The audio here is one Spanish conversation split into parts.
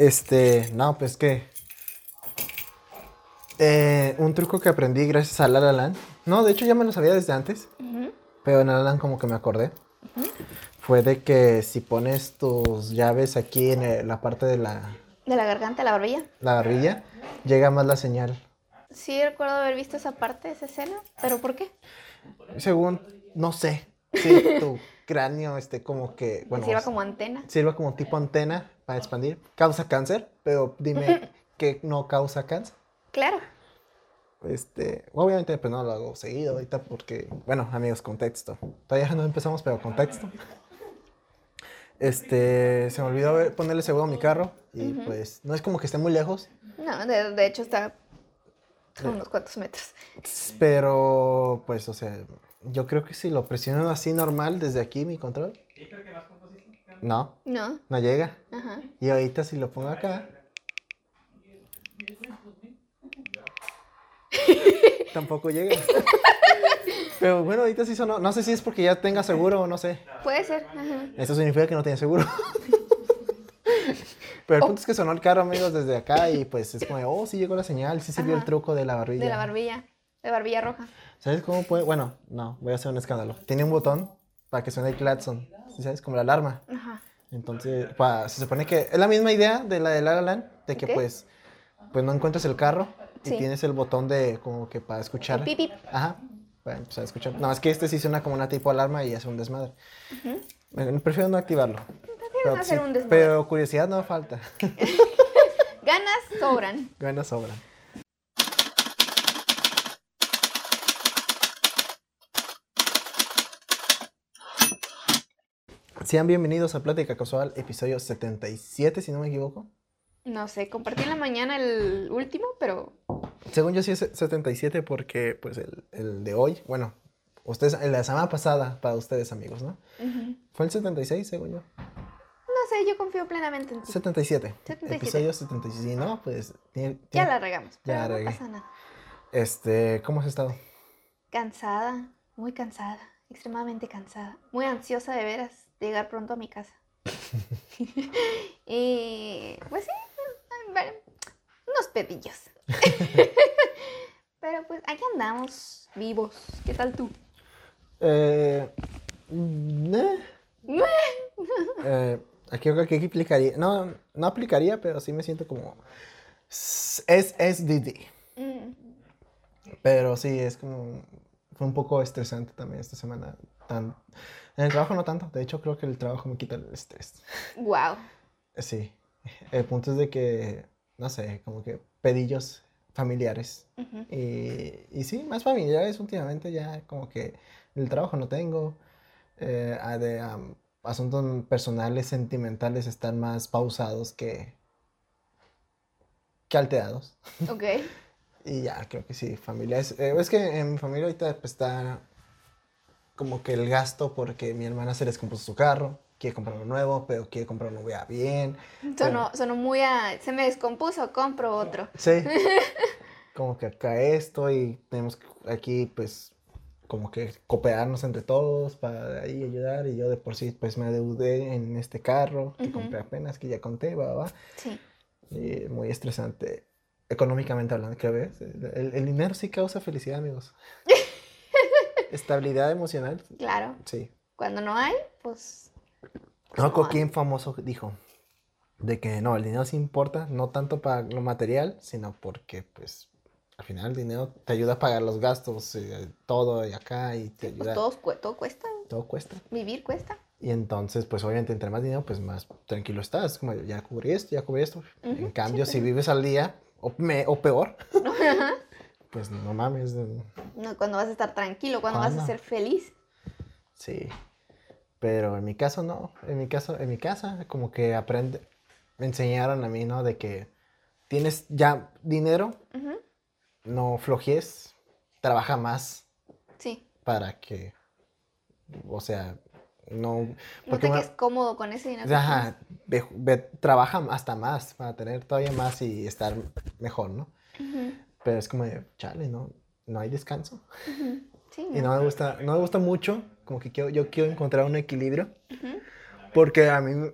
Este, no, pues que. eh, un truco que aprendí gracias a La La Land. No, de hecho ya me lo sabía desde antes. Pero en La La Land como que me acordé. Fue de que si pones tus llaves aquí en el- la parte de la, De la garganta, la barbilla. la barbilla, llega más la señal. Sí, recuerdo haber visto esa parte, esa escena. ¿Pero por qué? Según, no sé, si tu cráneo esté como que, bueno, Sirva como antena. sirva como tipo antena para expandir. Causa cáncer, pero dime que no causa cáncer. Claro. Este, obviamente pues no lo hago seguido ahorita porque, bueno, amigos, contexto. Todavía no empezamos, pero contexto. Este, se me olvidó ver- ponerle seguro a mi carro y pues no es como que esté muy lejos, No, de, de hecho está a unos cuantos metros. pero pues, o sea, yo creo que si lo presiono así normal desde aquí mi control. No, No, no llega. ajá. Y ahorita si lo pongo acá. Tampoco llega. Pero bueno, ahorita sí sonó. No sé si es porque ya tenga seguro o no sé. Puede ser, ajá. Eso significa que no tiene seguro. Pero el punto es que sonó el carro, amigos, desde acá y pues es como, oh, sí llegó la señal, sí sirvió el truco de la barbilla. De la barbilla. De barbilla roja. ¿Sabes cómo puede? Bueno, no, voy a hacer un escándalo. Tiene un botón para que suene el claxon, ¿sí ¿sabes? Como la alarma. Ajá. Entonces, pa- se supone que es la misma idea de la de La La Land, de que pues, pues no encuentras el carro y Sí. tienes el botón de como que para escuchar. Pip, pip. Ajá, para empezar a escuchar. Nada más que este sí suena como una tipo alarma y hace un desmadre. Bueno, prefiero no activarlo. Pero, no hacer sí, un desmadre. pero curiosidad no falta. Ganas sobran. Ganas sobran. Sean bienvenidos a Plática Casual, episodio 77, si no me equivoco. No sé, compartí en la mañana el último, pero Según yo sí es 77 porque pues el, el de hoy, bueno, ustedes, la semana pasada para ustedes amigos, ¿no? ujú. Fue el 76 según yo. no sé, yo confío plenamente en ti. 77. 77. Episodio 77. Si no, pues... tiene- Ya la regamos, pero Ya la no pasa nada. Este, ¿cómo has estado? Cansada, muy cansada, extremadamente cansada, muy ansiosa de veras llegar pronto a mi casa. y pues sí, bueno, unos pepillos. Pero pues aquí andamos vivos. ¿Qué tal tú? Eh, mm, eh. Eh, aquí creo que aquí aplicaría, no, no aplicaría, pero sí me siento como es SDD. Mm, Pero sí, es como, fue un poco estresante también esta semana. Tan, en el trabajo no tanto, de hecho creo que el trabajo me quita el estrés. wow. Sí, el punto es de que, no sé, como que pedillos familiares. Y, y sí, más familiares últimamente ya como que el trabajo no tengo. eh, de asuntos personales, sentimentales están más pausados que, que alterados. Ok. Y ya, creo que sí, familiares. eh, es que en mi familia ahorita pues, está como que el gasto porque mi hermana se descompuso su carro, quiere comprar uno nuevo, pero quiere comprar uno ya bien. Sonó, sonó muy a... Se me descompuso, compro otro. Sí. como que acá esto y tenemos que aquí pues como que cooperarnos entre todos para ahí ayudar y yo de por sí pues me adeudé en este carro que Ujú. compré apenas que ya conté, va, va. Sí. Y muy estresante económicamente hablando, creo ves. El, el dinero sí causa felicidad, amigos. Estabilidad emocional, Claro. sí. Cuando no hay, pues... No, No hay. quién famoso dijo de que no, el dinero sí importa, no tanto para lo material, sino porque pues al final el dinero te ayuda a pagar los gastos, eh, todo y acá y te Pues ayuda, todo, cu- todo cuesta. todo cuesta. Vivir cuesta. Y entonces, pues obviamente entre más dinero, pues más tranquilo estás, como ya cubrí esto, ya cubrí esto. en Ujú, cambio, sí, si vives al día, o, me- o peor, pues no mames, No, cuando vas a estar tranquilo, cuando vas a ser feliz. sí. Pero en mi caso no, en mi caso, en mi casa como que aprende, me enseñaron a mí, ¿no? De que tienes ya dinero, no flojees, trabaja más Sí. para que, o sea, no... No porque te una- quedes cómodo con ese dinero. Ajá, ve- ve- trabaja hasta más para tener todavía más y estar mejor, ¿no? Pero es como de, chale, ¿no? No hay descanso. Sí. Y no me gusta, no me gusta mucho, como que quiero, yo quiero encontrar un equilibrio, porque a mí,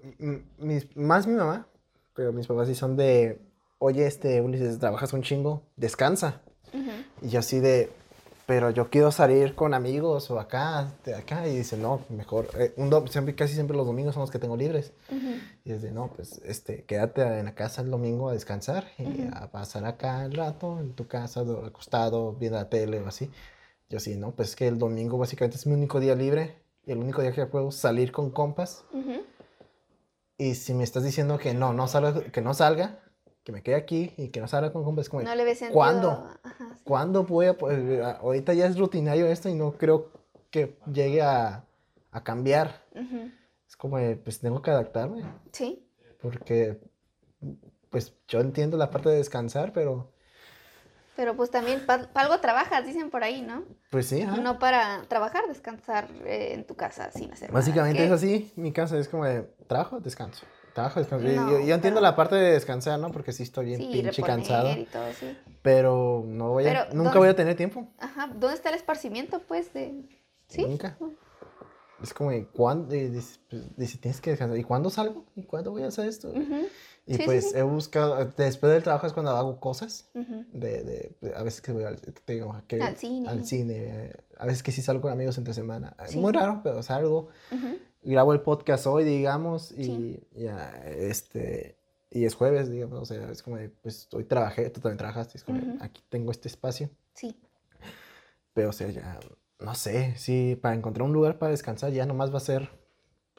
mis- más mi mamá, pero mis papás sí son de, oye, este, Ulises, trabajas un chingo, descansa. Y yo así de, pero yo quiero salir con amigos o acá, de acá. Y dice, no, mejor, eh, un siempre, casi siempre los domingos son los que tengo libres. Ujú. Y es de, no, pues, este, quédate en la casa el domingo a descansar y Ujú. a pasar acá el rato en tu casa, do- acostado, viendo la tele o así. Yo sí, no, pues es que el domingo básicamente es mi único día libre y el único día que puedo salir con compas. Ujú. Y si me estás diciendo que no, no salga, que no salga, que me quede aquí y que no salga con compas, es como, No le ves sentido. ¿cuándo? Ajá, sí. ¿Cuándo voy a poder? Ahorita ya es rutinario esto y no creo que llegue a, a cambiar. Ujú. Es como, pues tengo que adaptarme. Sí. Porque, pues yo entiendo la parte de descansar, pero Pero pues también para algo trabajas, dicen por ahí, ¿no? pues sí, ajá. No para trabajar, descansar eh, en tu casa sin hacer nada. Básicamente ¿Qué? es así. Mi casa es como de trabajo, descanso. Trabajo, descanso. No, yo, yo entiendo pero- la parte de descansar, ¿no? Porque sí estoy bien Sí, pinche cansado. y todo, sí. Pero no voy a, Pero, nunca ¿dónde- voy a tener tiempo. Ajá, ¿dónde está el esparcimiento, pues, de...? ¿Sí? Nunca. Es como, ¿cuándo? Y dice, pues, dice, tienes que descansar. ¿Y cuándo salgo? ¿Y cuándo voy a hacer esto? Ujú, Y Sí, pues sí. he buscado, después del trabajo es cuando hago cosas. ujú. De, de- de- a veces que voy al, digo, que- Al cine. al cine, A veces que sí salgo con amigos entre semana. Es Sí. Muy raro, pero salgo. Ujú. Grabo el podcast hoy, digamos, y Sí. ya, este, y es jueves, digamos, o sea, es como de, pues hoy trabajé, tú también trabajaste, es como, de, Ujú. aquí tengo este espacio, Sí. pero o sea, ya, no sé, sí, para encontrar un lugar para descansar ya nomás va a ser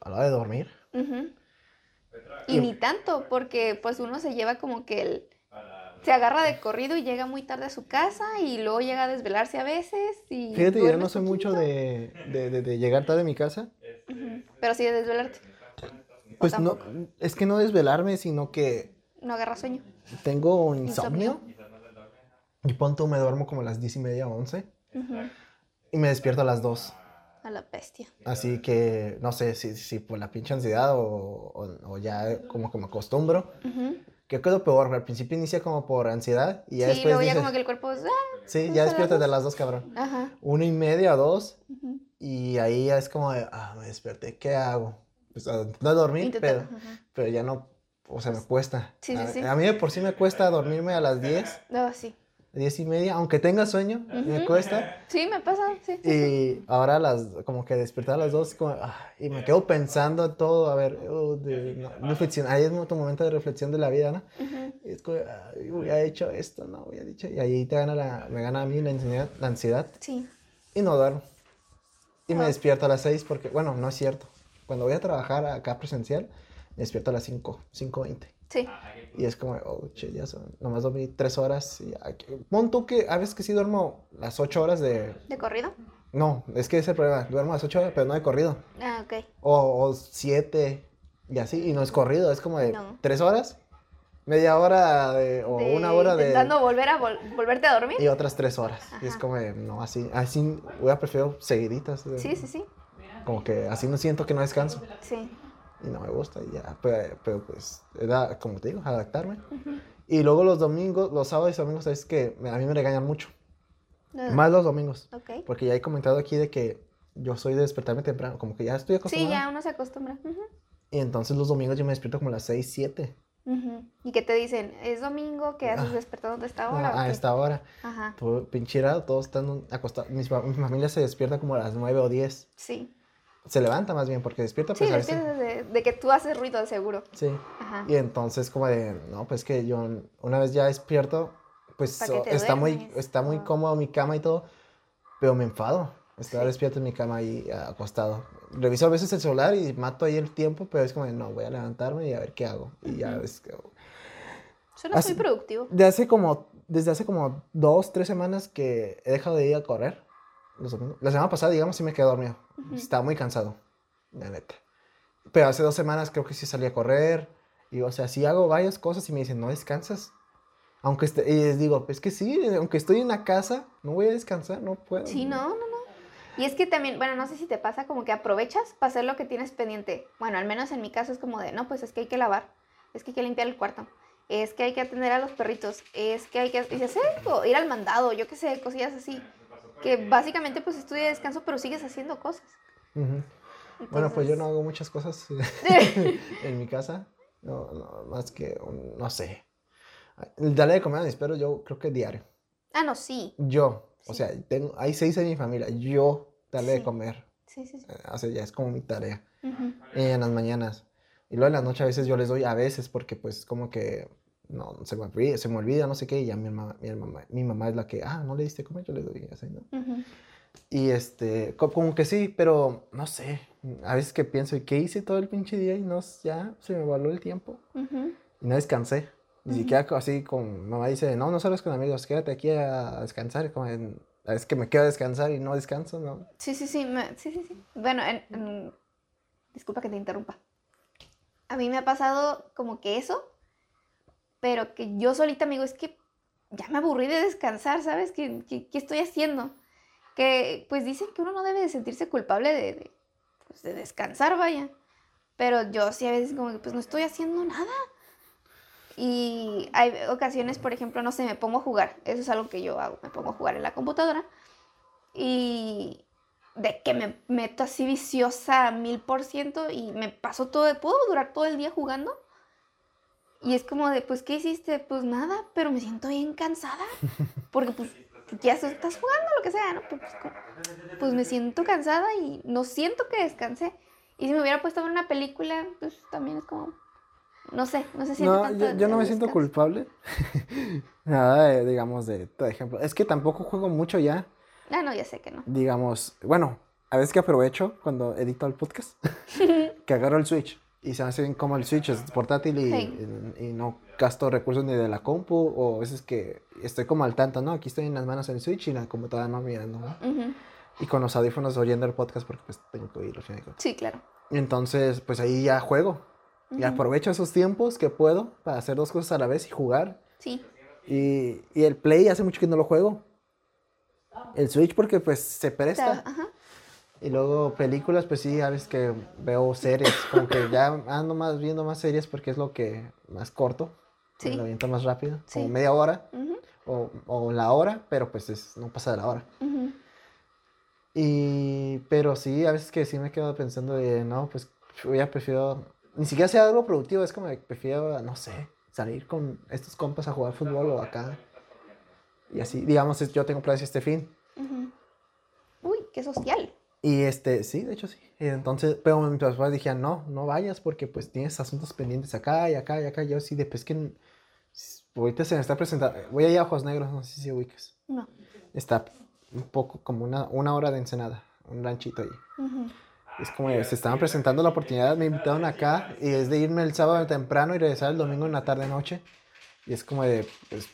a la hora de dormir. Ujú. Y ni tanto, porque pues uno se lleva como que el... Se agarra de corrido y llega muy tarde a su casa y luego llega a desvelarse a veces y... Fíjate, yo no soy mucho poquito. de, de, de- de llegar tarde a mi casa. Pero sí de desvelarte. Pues no, es que no desvelarme, sino que No agarra sueño. tengo insomnio. Insomnio. Y punto me duermo como a las 10 y media, 11. Ujú. Y me despierto a las 2. A la bestia. Así que no sé si, si por la pinche ansiedad o, o- o ya como que me acostumbro. Ujú. Que quedo peor, al principio inicia como por ansiedad y ya Sí, después luego ya dices, como que el cuerpo es... ah, sí, ya despiértate de las dos, cabrón. Ajá. Una y media, dos, Ujú. Y ahí ya es como de, ah, me desperté, ¿qué hago? Pues no dormir, pero, ajá. pero ya no, o sea, me cuesta. Sí, sí, a, sí. a mí de por sí me cuesta dormirme a las 10, No, sí. 10 y media, aunque tenga sueño, me Ujú. cuesta. Sí, me pasa, sí. Y ahora las, como que despertar a las dos, como, ah, y me quedo pensando todo, a ver, oh, de, no, reflexión, ahí es tu momento de reflexión de la vida, ¿no? Ujú. Y es como, ay, hubiera hecho esto, no, hubiera dicho, y ahí te gana la, me gana a mí la ansiedad, la ansiedad Sí. y no duermo. Y me despierto a las 6 porque, bueno, no es cierto. Cuando voy a trabajar acá presencial, me despierto a las 5, 5.20. Sí. Y es como, oh, che, ya son, nomás dormí 3 horas. Y ya, que- pon tú que a veces que sí duermo las 8 horas de... ¿De corrido? No, es que ese es el problema, duermo las 8 horas, pero no de corrido. Ah, ok. O 7 y así, y no es corrido, es como de No. 3 horas, media hora de- o De- una hora de... Intentando volver a vol- volverte a dormir. Y otras 3 horas. Y es Ajá. como no, así, así, hubiera prefiero seguiditas. de- Sí, sí, sí. Como que así no siento que no descanso. Sí. Y no me gusta y ya. Pero, pero, pues, era, como te digo, adaptarme. Y luego los domingos, los sábados y domingos, es que a mí me regañan mucho. Ah, Más los domingos. Ok. Porque ya he comentado aquí de que yo soy de despertarme temprano. Como que ya estoy Sí, acostumbrado. ya uno se acostumbra. Ujú, Y entonces los domingos yo me despierto como a las 6, 7. ¿Y qué te dicen? ¿Es domingo? ¿Qué haces Ah. despertando de esta hora? A esta hora. Ajá. Todo pinchirado, todos están acostados. Mi familia se despierta como a las 9 o 10. Sí. Se levanta más bien porque despierta Sí, pues a de, de que tú haces ruido, de seguro. Sí. Ajá. Y entonces como de, no, pues que yo una vez ya despierto, pues que está muy, está muy o- cómodo mi cama y todo, pero me enfado. Estar Sí. despierto en mi cama ahí ah, acostado. Reviso a veces el celular y mato ahí el tiempo, pero es como no, voy a levantarme y a ver qué hago. Y ya Ujú. es que... Suena muy productivo. De hace como, desde hace como dos, tres semanas que he dejado de ir a correr. La semana pasada, digamos, sí me quedé dormido. Ujú. Estaba muy cansado, la neta. Pero hace dos semanas creo que sí salí a correr. Y, o sea, sí hago varias cosas y me dicen, ¿no descansas? Aunque esté, y les digo, es que sí, aunque estoy en la casa, no voy a descansar, no puedo. Sí, no, no. Y es que también, bueno, no sé si te pasa como que aprovechas para hacer lo que tienes pendiente. Bueno, al menos en mi caso es como de, no, pues es que hay que lavar, es que hay que limpiar el cuarto, es que hay que atender a los perritos, es que hay que y hacer o ir al mandado, yo qué sé, cosillas así. Que básicamente pues estudia y descanso, pero sigues haciendo cosas. Bueno, pues yo no hago muchas cosas en mi casa. No, no, más que, no sé. Darle de comer a mis perros, yo creo que diario. Ah, no, sí. Yo, o sea, tengo, hay seis en mi familia, yo darle de Sí. comer. Sí, sí, sí. eh, O sea, ya es como mi tarea. Ujú. Y en las mañanas. Y luego en la noche a veces yo les doy, a veces, porque pues como que no, se me olvida, se me olvida, no sé qué, y ya mi mamá, mi mamá, mi mamá es la que, ah, no le diste comer, yo le doy, así, ¿no? Ujú. Y este, co- como que sí, pero no sé, a veces que pienso, ¿y qué hice todo el pinche día? Y no, ya se me voló el tiempo Ujú. y no descansé. Ni Ujú. Mm-hmm. siquiera así como mamá dice, no, no salgas con amigos, quédate aquí a descansar. Como en- veces que me quedo a descansar y no descanso, ¿no? Sí, sí, sí, sí, sí, sí. Bueno, en- en- disculpa que te interrumpa. A mí me ha pasado como que eso, pero que yo solita me digo, es que ya me aburrí de descansar, ¿sabes? ¿Qué, qué, estoy haciendo? Que pues dicen que uno no debe de sentirse culpable de, pues, de descansar, vaya. Pero yo sí a veces como que pues no estoy haciendo nada. Y hay ocasiones, por ejemplo, no sé, me pongo a jugar. Eso es algo que yo hago, me pongo a jugar en la computadora. Y de que me meto así viciosa a mil por ciento y me paso todo, puedo durar todo el día jugando. Y es como de, pues, ¿qué hiciste? Pues nada, pero me siento bien cansada. Porque pues ya estás jugando, lo que sea, ¿no? Pues, pues, pues me siento cansada y no siento que descansé. Y si me hubiera puesto a ver una película, pues también es como, no sé, no se siente No, tanto yo, yo no me siento culpable. Nada, de, digamos, de, por ejemplo. Es que tampoco juego mucho ya. Ah, no, ya sé que no. Digamos, bueno, a veces que aprovecho cuando edito el podcast, que agarro el Switch y se me hace bien como el Switch es portátil y, Sí. y- y no gasto recursos ni de la compu o a veces que estoy como al tanto, ¿no? Aquí estoy en las manos del Switch y la computadora no mirando, ¿no? Ujú. Y con los audífonos oyendo el podcast porque pues tengo que oírlo. ¿sí? Sí, claro. Entonces, pues ahí ya juego. Y aprovecho esos tiempos que puedo para hacer dos cosas a la vez y jugar. Sí. Y, y el Play hace mucho que no lo juego. El Switch porque pues se presta. Ajá. Y luego películas, pues sí, a veces que veo series. Como que ya ando más viendo más series porque es lo que más corto. Sí. Lo aviento más rápido. Como Sí. media hora o, o la hora, pero pues es, no pasa de la hora. ujú. Y, pero sí, a veces que sí me quedo pensando de, no, pues ya prefiero, ni siquiera sea algo productivo, es como que prefiero, no sé, salir con estos compas a jugar fútbol o acá. Y así, digamos, yo tengo planes este fin. Uy, qué social. Y este, sí, de hecho sí. Entonces, pero mis papás dijeron, no, no vayas porque pues tienes asuntos pendientes acá y acá y acá. Yo sí, de pues que ahorita se me está presentando, voy a ir a Ojos Negros, no sé si ubicas. No. Está un poco como una, una hora de Ensenada, un ranchito ahí. Ujú. Es como se estaban presentando la oportunidad, me invitaron acá y es de irme el sábado temprano y regresar el domingo en la tarde noche. Y es como de, pues,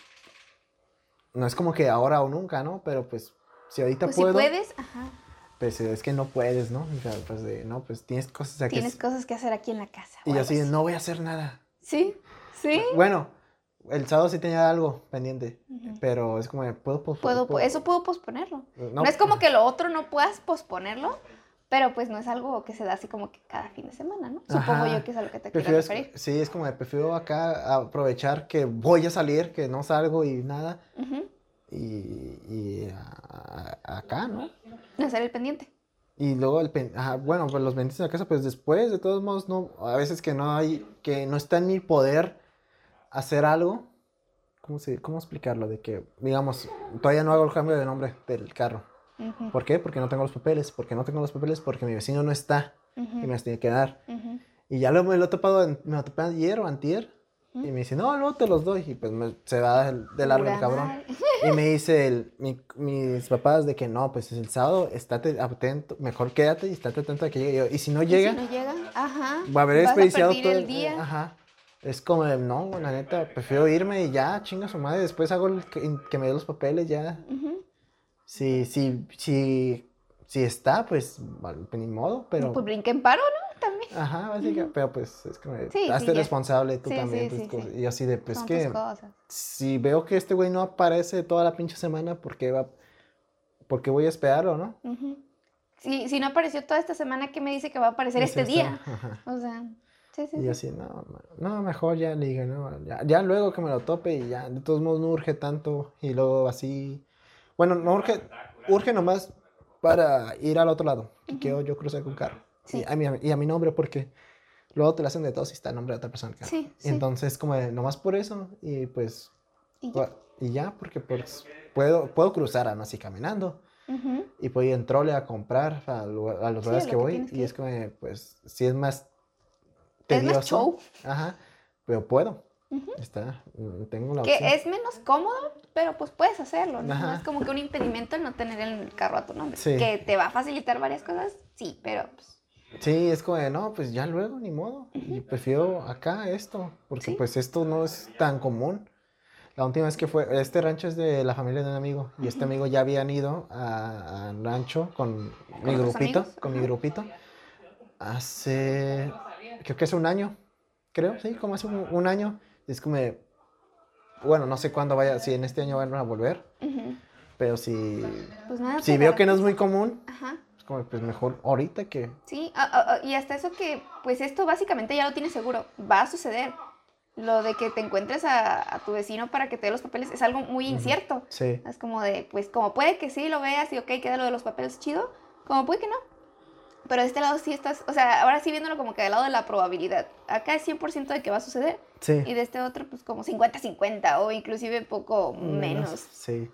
no es como que ahora o nunca, ¿no? Pero pues, si ahorita Pues puedo, si puedes, ajá. pues es que no puedes, ¿no? O sea, pues de, no, pues tienes cosas aquí. Tienes cosas que hacer aquí en la casa. Y yo así, de, no voy a hacer nada. Sí, sí. Bueno, el sábado sí tenía algo pendiente, Ujú. pero es como de, puedo, puedo, Puedo, eso puedo posponerlo. No, No es como que lo otro no puedas posponerlo, pero pues no es algo que se da así como que cada fin de semana, ¿no? Supongo yo que es a lo que te Prefiero, quieres es- referir. sí, es como de, prefiero acá aprovechar que voy a salir, que no salgo y nada. Y, y a- a- acá, ¿no? Hacer el pendiente. Y luego el pen- ajá, bueno, pues los pendientes en la casa, pues después, de todos modos, no, a veces que no hay, que no está en mi poder hacer algo, ¿cómo se, cómo explicarlo? De que, digamos, todavía no hago el cambio de nombre del carro. ¿Por qué? Porque no tengo los papeles, porque no tengo los papeles, porque mi vecino no está ujú, y me los tiene que dar. Y ya lo, me lo he topado, en- me lo topé ayer o antier, y me dice, no, no, te los doy, y pues me- se va de largo el cabrón. Y me dice el, mi- mis papás de que no, pues el sábado estate atento, mejor quédate y estate atento a que llegue yo. Y si no ¿Y llega, Si no llega, ajá. va a haber desperdiciado todo el día. Ajá. Es como, no, la neta, prefiero irme y ya, chinga su madre. Después hago el que, que me dé los papeles, ya. Ujú. Si, si, si, si está, pues, pues, ni modo, pero. Pues brinca en paro, ¿no? También. Ajá, básicamente, pero pues es como, Sí, sí, hazte ya. responsable tú Sí, también. sí, sí, cosas. sí. Y así de, pues Son que si veo que este güey no aparece toda la pinche semana, ¿por qué va? ¿Por qué voy a esperarlo, no? Si, si no apareció toda esta semana, ¿qué me dice que va a aparecer este día? ajá. O sea, sí, sí, Y sí. así, no, ma- no, mejor ya le digo, no, ya, ya luego que me lo tope y ya, de todos modos no urge tanto y luego así, bueno, no urge, urge nomás para ir al otro lado, que yo cruzar con carro. Sí. Y, a mi, y a mi nombre porque luego te la hacen de todos y está el nombre de otra persona. Sí, sí. entonces, como de, nomás por eso, y pues, Y ya. y ya, porque pues puedo, puedo cruzar a así caminando. Ujú. Y puedo ir en trole a comprar a, los Sí, lugares a que lo que voy. que y es como, pues, sí es más Es más tedioso. show. Ajá, pero puedo. Está, mm, tengo la Que opción. es menos cómodo, pero pues puedes hacerlo. ¿no? Es como que un impedimento el no tener el carro a tu nombre. Sí. Que te va a facilitar varias cosas, sí, pero pues, Sí, es como de, no, pues ya luego, ni modo. Y prefiero acá esto, porque Sí. pues esto no es tan común. La última vez que fue, este rancho es de la familia de un amigo, y este amigo ya habían ido a- al rancho con mi grupito, amigos? con mi grupito, hace, creo que hace un año, creo, sí, como hace un, un año. Es como, bueno, no sé cuándo vaya, si en este año van a volver, pero si, pues nada. si te veo que no es muy común, Ajá. es como, pues mejor ahorita que... Sí, ah, ah, ah, y hasta eso que, pues esto básicamente ya lo tienes seguro, va a suceder. Lo de que te encuentres a, a tu vecino para que te dé los papeles es algo muy incierto. Sí. Es como de, pues como puede que sí lo veas y ok, queda lo de los papeles chido, como puede que no. Pero de este lado sí estás, o sea, ahora sí viéndolo como que del lado de la probabilidad. Acá es 100% de que va a suceder Sí. y de este otro pues como 50-50 o inclusive poco menos. Sí.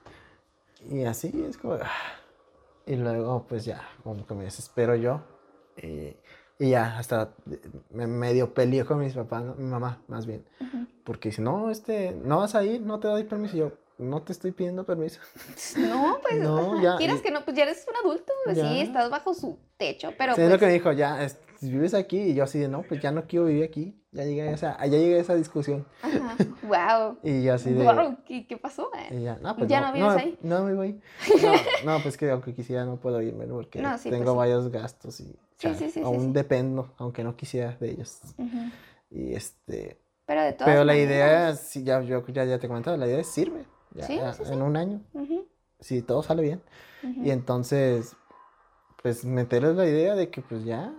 Y así es como. ah. Y luego, pues ya, como que me desespero yo. Y, y ya, hasta me medio peleé con mis papás, mi mamá, más bien. Porque si no, este, no vas a ir, no te doy permiso. Y yo, no te estoy pidiendo permiso. No, pues No, ya, quieras y- que no, pues ya eres un adulto, pues, sí, estás bajo su techo, pero Sí, es pues, lo que me dijo, ya, es- vives aquí. Y yo así de, no, pues ya no quiero vivir aquí. Ya llegué a esa, ya llegué a esa discusión. Ajá. Wow. Y yo así de. Wow, ¿qué, qué pasó? eh? Ya, no, pues ¿Ya no, no vives ahí? No, me voy. No, no, pues que aunque quisiera no puedo irme porque pues tengo sí. varios gastos y chale, sí, sí, sí, aún dependo, aunque no quisiera de ellos. Y este, Pero de todas pero la maneras, idea, sí, ya, yo ya, ya te he comentado, la idea es irme. Ya, Sí, ya, sí, sí. en un año, ujú, si todo sale bien. Y entonces, pues meterles la idea de que pues ya,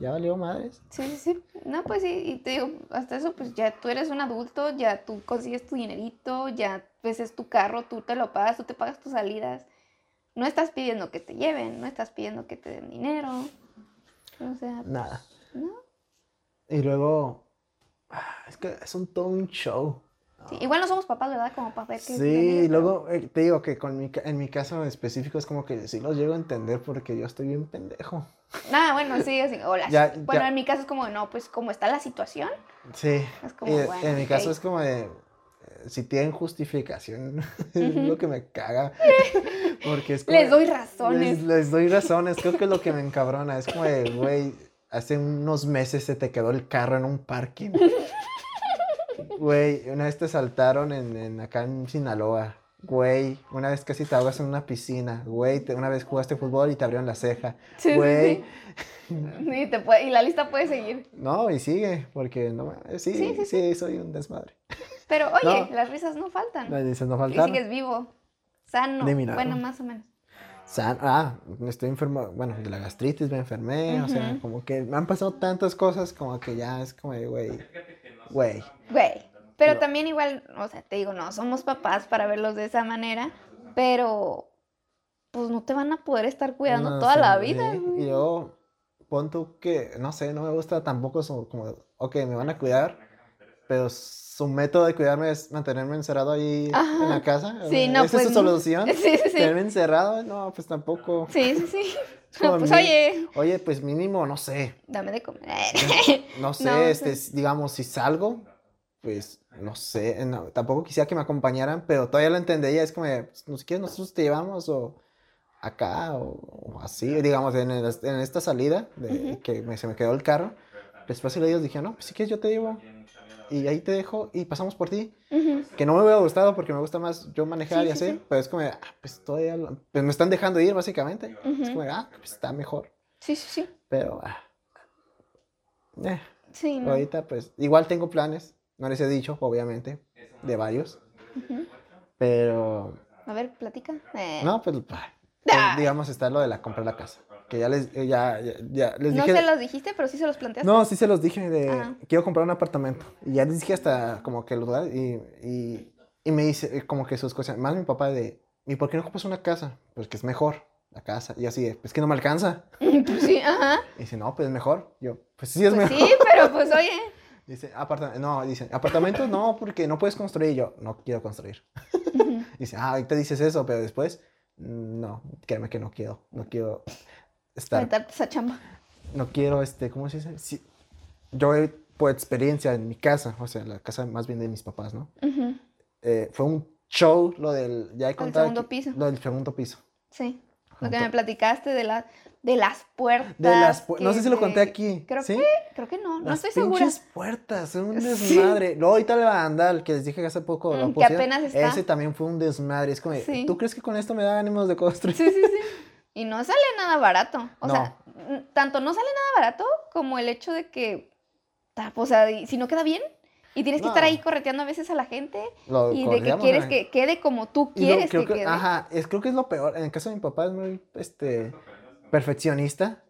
ya valió madres. Sí, sí, sí. No, pues sí, y te digo, hasta eso, pues ya tú eres un adulto, ya tú consigues tu dinerito, ya pues es tu carro, tú te lo pagas, tú te pagas tus salidas. No estás pidiendo que te lleven, no estás pidiendo que te den dinero. O sea, Nada. no. Y luego, ah, es que es un todo un show. Sí, Igual no somos papás, ¿verdad? Como para ver qué Sí, y luego eh, te digo que con mi, en mi caso específico es como que sí los llego a entender porque yo estoy bien pendejo. Ah, bueno, sí, así. o la- Ya, bueno, ya. en mi caso es como, no, pues como está la situación. Sí. Es como, y bueno, en mi ok. caso es como de, eh, si tienen justificación, es Ujú. lo que me caga. Porque es como Les doy razones. Les, les doy razones, creo que es lo que me encabrona. Es como de, güey, hace unos meses se te quedó el carro en un parking. Güey, una vez te saltaron en, en- acá en Sinaloa. Güey, una vez casi te ahogas en una piscina. Güey, te- una vez jugaste fútbol y te abrieron la ceja. Sí, Güey, Sí, te puede- y la lista puede seguir. no, y sigue, porque no, sí, Sí, sí, soy un desmadre. Pero oye, No. las risas no faltan. Me dices, no Y faltaron. sigues vivo, sano. Bueno, más o menos. San- ah, estoy enfermo, bueno, de la gastritis me enfermé, o sea, como que me han pasado tantas cosas como que ya es como de, güey, güey. Güey. Pero No. también igual, o sea, te digo, no somos papás para verlos de esa manera, pero pues no te van a poder estar cuidando No toda la vida. Y güey. yo, pon tú que, no sé, no me gusta tampoco eso, como, ok, me van a cuidar, pero su método de cuidarme es mantenerme encerrado ahí Ajá. en la casa. Sí, ¿Esa no, es pues su no. solución? Sí, sí, sí. ¿Tenerme encerrado? No, pues tampoco. Sí, sí, sí. No, pues oye, Oye, pues mínimo, no sé, dame de comer. no sé, No, este, sí. digamos, si salgo, pues, no sé, no, tampoco quisiera que me acompañaran, pero todavía lo entendería, es como, pues, no sé, ¿quieres nosotros te llevamos o acá o, o así, digamos, en, el- en esta salida de que me- se me quedó el carro, después ellos dijeron, no, pues si quieres yo te llevo y ahí te dejo y pasamos por ti, que no me hubiera gustado porque me gusta más yo manejar Sí, y sí, así, sí. pero es como, ah, pues todavía, lo- pues me están dejando ir básicamente, es Ujú. como, ah, pues está mejor, Sí, sí, sí. pero, ah, eh. Sí, no. Ahorita, pues, igual tengo planes, no les he dicho, obviamente, de varios, pero, A ver, platica. Eh, no, pues, Ah. digamos, está lo de la comprar la casa, que ya les, eh, ya, ya, ya les no dije, se los dijiste, pero sí se los planteaste. no, sí se los dije de, Ah. quiero comprar un apartamento, y ya les dije hasta como que los lugares, y, y, y me dice, como que sus cosas, más mi papá de, ¿y por qué no compras una casa? Pues que es mejor, la casa. Y así, de, es que no me alcanza. Pues sí, ajá. Y dice, no, pues es mejor. Yo, pues sí es Pues mejor. sí, pero pues oye. Dice, aparta no, dice, apartamentos no, porque no puedes construir. Y yo, no quiero construir. Dice, ah, ahorita dices eso, pero después, mm, no, créeme que no quiero. No quiero estar, esa chamba. no quiero, este, ¿cómo se dice? Sí, yo, por experiencia en mi casa, o sea, la casa más bien de mis papás, ¿no? Eh, fue un show lo del, ya he contado segundo aquí, piso. Lo del segundo piso. Sí. Lo que me platicaste de, la, de las puertas. De las, pu- no que sé si lo conté aquí. Creo ¿sí? que, creo que no, no Las estoy segura. pinches puertas, son un Sí. desmadre. Luego ahorita el bandal, que les dije que hace poco Mm, que apenas está. Ese también fue un desmadre. Es como, Sí. ¿tú crees que con esto me da ánimos de construir? Sí, sí, sí. Y no sale nada barato. O No. sea, tanto no sale nada barato como el hecho de que, o sea, si no queda bien y tienes que estar ahí correteando a veces a la gente Lo y de que quieres que quede como tú lo- quieres creo que, quede. Ajá, es, creo que es lo peor. En el caso de mi papá es muy este, perfeccionista.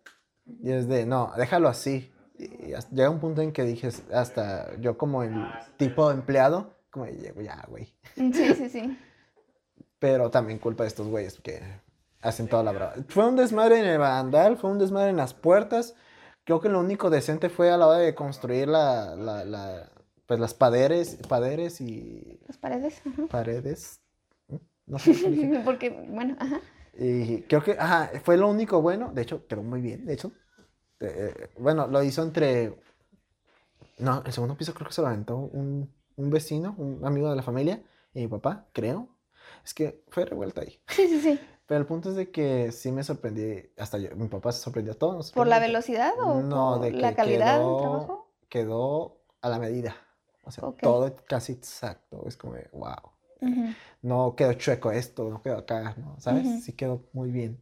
Y es de, no, déjalo así. Y llega un punto en que dije, hasta yo como el tipo de empleado, como "Llego ya, güey. Sí, sí, sí. Pero también culpa de estos güeyes que hacen toda la brava. Fue un desmadre en el barandal, fue un desmadre en las puertas. Creo que lo único decente fue a la hora de construir la, la, la- pues las paredes, paredes y Las paredes. ajá. paredes. ¿Mm? No sé. Porque, bueno, ajá. Y creo que, ajá, fue lo único bueno. De hecho, quedó muy bien, de hecho. Eh, bueno, lo hizo entre... No, el segundo piso creo que se lo aventó un, un vecino, un amigo de la familia, y mi papá, creo. Es que fue revuelta ahí. Sí, sí, sí. Pero el punto es de que sí me sorprendí, hasta yo, mi papá se sorprendió a todos. ¿Por la velocidad o No, por de la que calidad quedó- del trabajo? Quedó a la medida. O sea, Ok. todo casi exacto. Es como, de, No quedó chueco esto, no quedó acá, ¿no? ¿Sabes? Ujú. Sí quedó muy bien.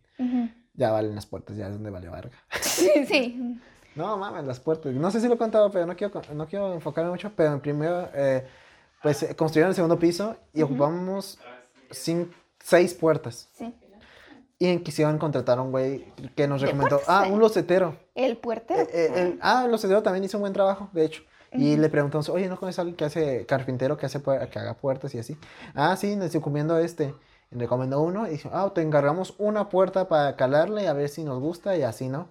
Ya valen las puertas, ya es donde vale verga. Sí, sí. No mames, las puertas. No sé si lo he contado, pero no quiero, no quiero enfocarme mucho. Pero en primero, eh, pues eh, construyeron el segundo piso y ocupamos cin- seis puertas. sí. Y quisieron contratar a un güey que nos ¿De recomendó. Ah, un locetero. El puertero. Eh, eh, el- ah, el locetero también hizo un buen trabajo, de hecho. Y le preguntamos, oye, ¿no conoces a alguien que hace carpintero, que, hace, que haga puertas y así? Ah, sí, nos recomiendo a este. Y le recomendó uno y dijo, ah, te encargamos una puerta para calarle a ver si nos gusta y así, ¿no?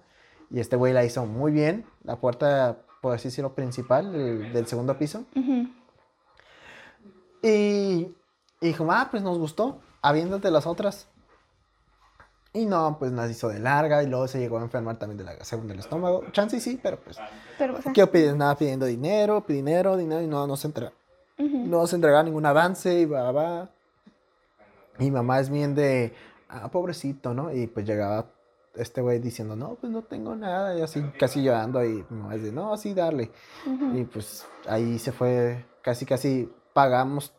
Y este güey la hizo muy bien, la puerta, por así decirlo, principal del, del segundo piso. Y, y dijo, ah, pues nos gustó, aviéntate las otras. Y no, pues las hizo de larga y luego se llegó a enfermar también de la segunda del estómago. Chance sí, pero pues Pero, o sea, que pide- nada pidiendo dinero, dinero, dinero y no, no se entrega. ujú. No se entregaba ningún avance y va, va. Mi mamá es bien de, ah, pobrecito, ¿no? Y pues llegaba este güey diciendo, no, pues no tengo nada, y así casi llorando y mi mamá es de, no, sí, darle. Ujú. Y pues ahí se fue, casi, casi pagamos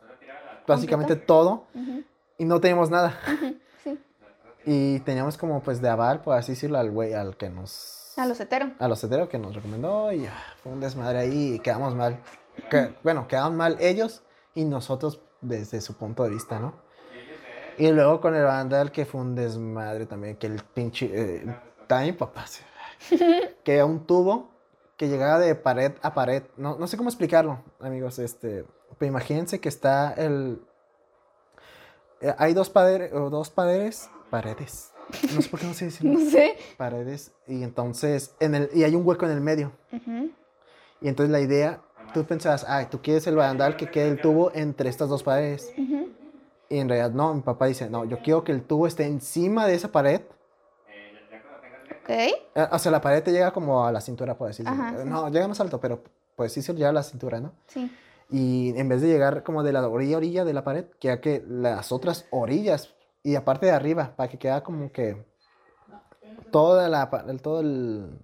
básicamente todo Ujú. y no teníamos nada. Y teníamos como pues de aval, por así decirlo, al güey al que nos... A los heteros. a los heteros que nos recomendó y ah, fue un desmadre ahí y quedamos mal. Que- bueno, quedaron mal ellos y nosotros desde su punto de vista, ¿no? Y luego con el bandal que fue un desmadre también, que el pinche... Eh, también papá, que era un tubo que llegaba de pared a pared. No, no sé cómo explicarlo, amigos. Este, pero imagínense que está el... eh, hay dos, paredes o dos paredes, paredes. No sé por qué no sé decirlo No sé. paredes y entonces en el y hay un hueco en el medio Ujú. y entonces la idea tú pensabas ah tú quieres el barandal que quede el tubo entre estas dos paredes Ujú. y en realidad no mi papá dice no yo quiero que el tubo esté encima de esa pared Ok. Eh, o sea la pared te llega como a la cintura por decirlo Ajá, Eh, sí. no llega más alto pero pues sí se llega a la cintura no Sí. y en vez de llegar como de la orilla a orilla de la pared queda que las otras orillas y aparte de arriba para que queda como que toda la el, todo el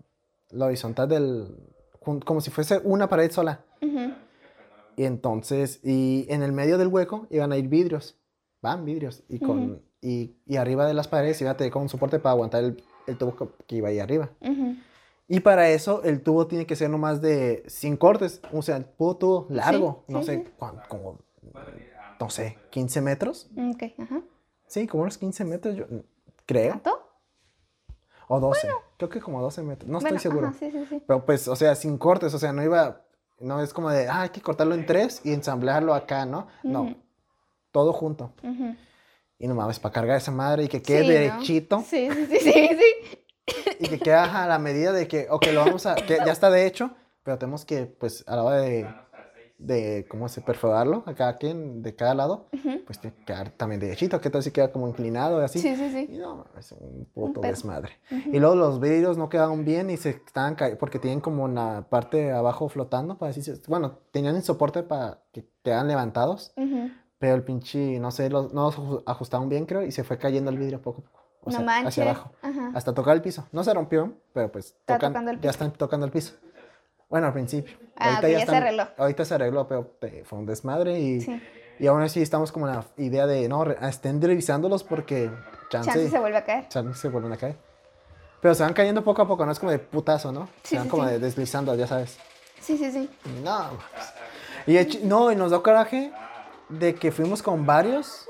la horizontal del como si fuese una pared sola Ujú. y entonces y en el medio del hueco iban a ir vidrios van vidrios y con Ujú. y, y arriba de las paredes iba a tener como un soporte para aguantar el, el tubo que- iba ahí arriba Ujú. y para eso el tubo tiene que ser no más de 100 cortes. O sea, el tubo, tubo largo. Sí, no sí, sé, sí. cuán- como, no sé, 15 metros. Ok. Ajá. Sí, como unos 15 metros, yo creo. ¿Tanto? O 12. Creo que como 12 metros. No Bueno, estoy seguro. ajá, sí, sí, sí. Pero pues, o sea, sin cortes. O sea, no iba, no es como de, ah, hay que cortarlo en tres y ensamblarlo acá, ¿no? No, todo junto. Y no mames, para cargar esa madre y que quede Sí, ¿no? derechito Sí, sí, sí, sí, sí. y que quede a la medida de que, ok, lo vamos a, que ya está de hecho, pero tenemos que, pues, a la hora de, de ¿cómo se perforarlo a cada quien, de cada lado, Ujú. pues tiene que quedar también derechito, que tal si queda como inclinado y así. Sí, sí, sí. Y no, es un puto pedo. desmadre. Ujú. Y luego los vidrios no quedaban bien y se estaban cayendo porque tienen como una parte de abajo flotando, para decir, bueno, tenían el soporte para que quedaran levantados, Ujú. pero el pinche, no sé, los, no los aju- ajustaron bien, creo, y se fue cayendo el vidrio poco a poco. O no sea, manches. hacia abajo, Ajá. hasta tocar el piso. No se rompió, pero pues Está tocan- tocando el ya piso. están tocando el piso. Bueno, al principio. Ah, ok, ya se arregló. Ahorita se arregló, pero fue un desmadre y, Sí. y aún así estamos como en la idea de, no, re- estén revisándolos porque chance, Chance se vuelve a caer. chance se vuelven a caer. Pero se van cayendo poco a poco, no es como de putazo, ¿no? Sí, se van sí, como de deslizando, ya sabes. Sí, sí, sí. No, y, no, y nos dio coraje de que fuimos con varios.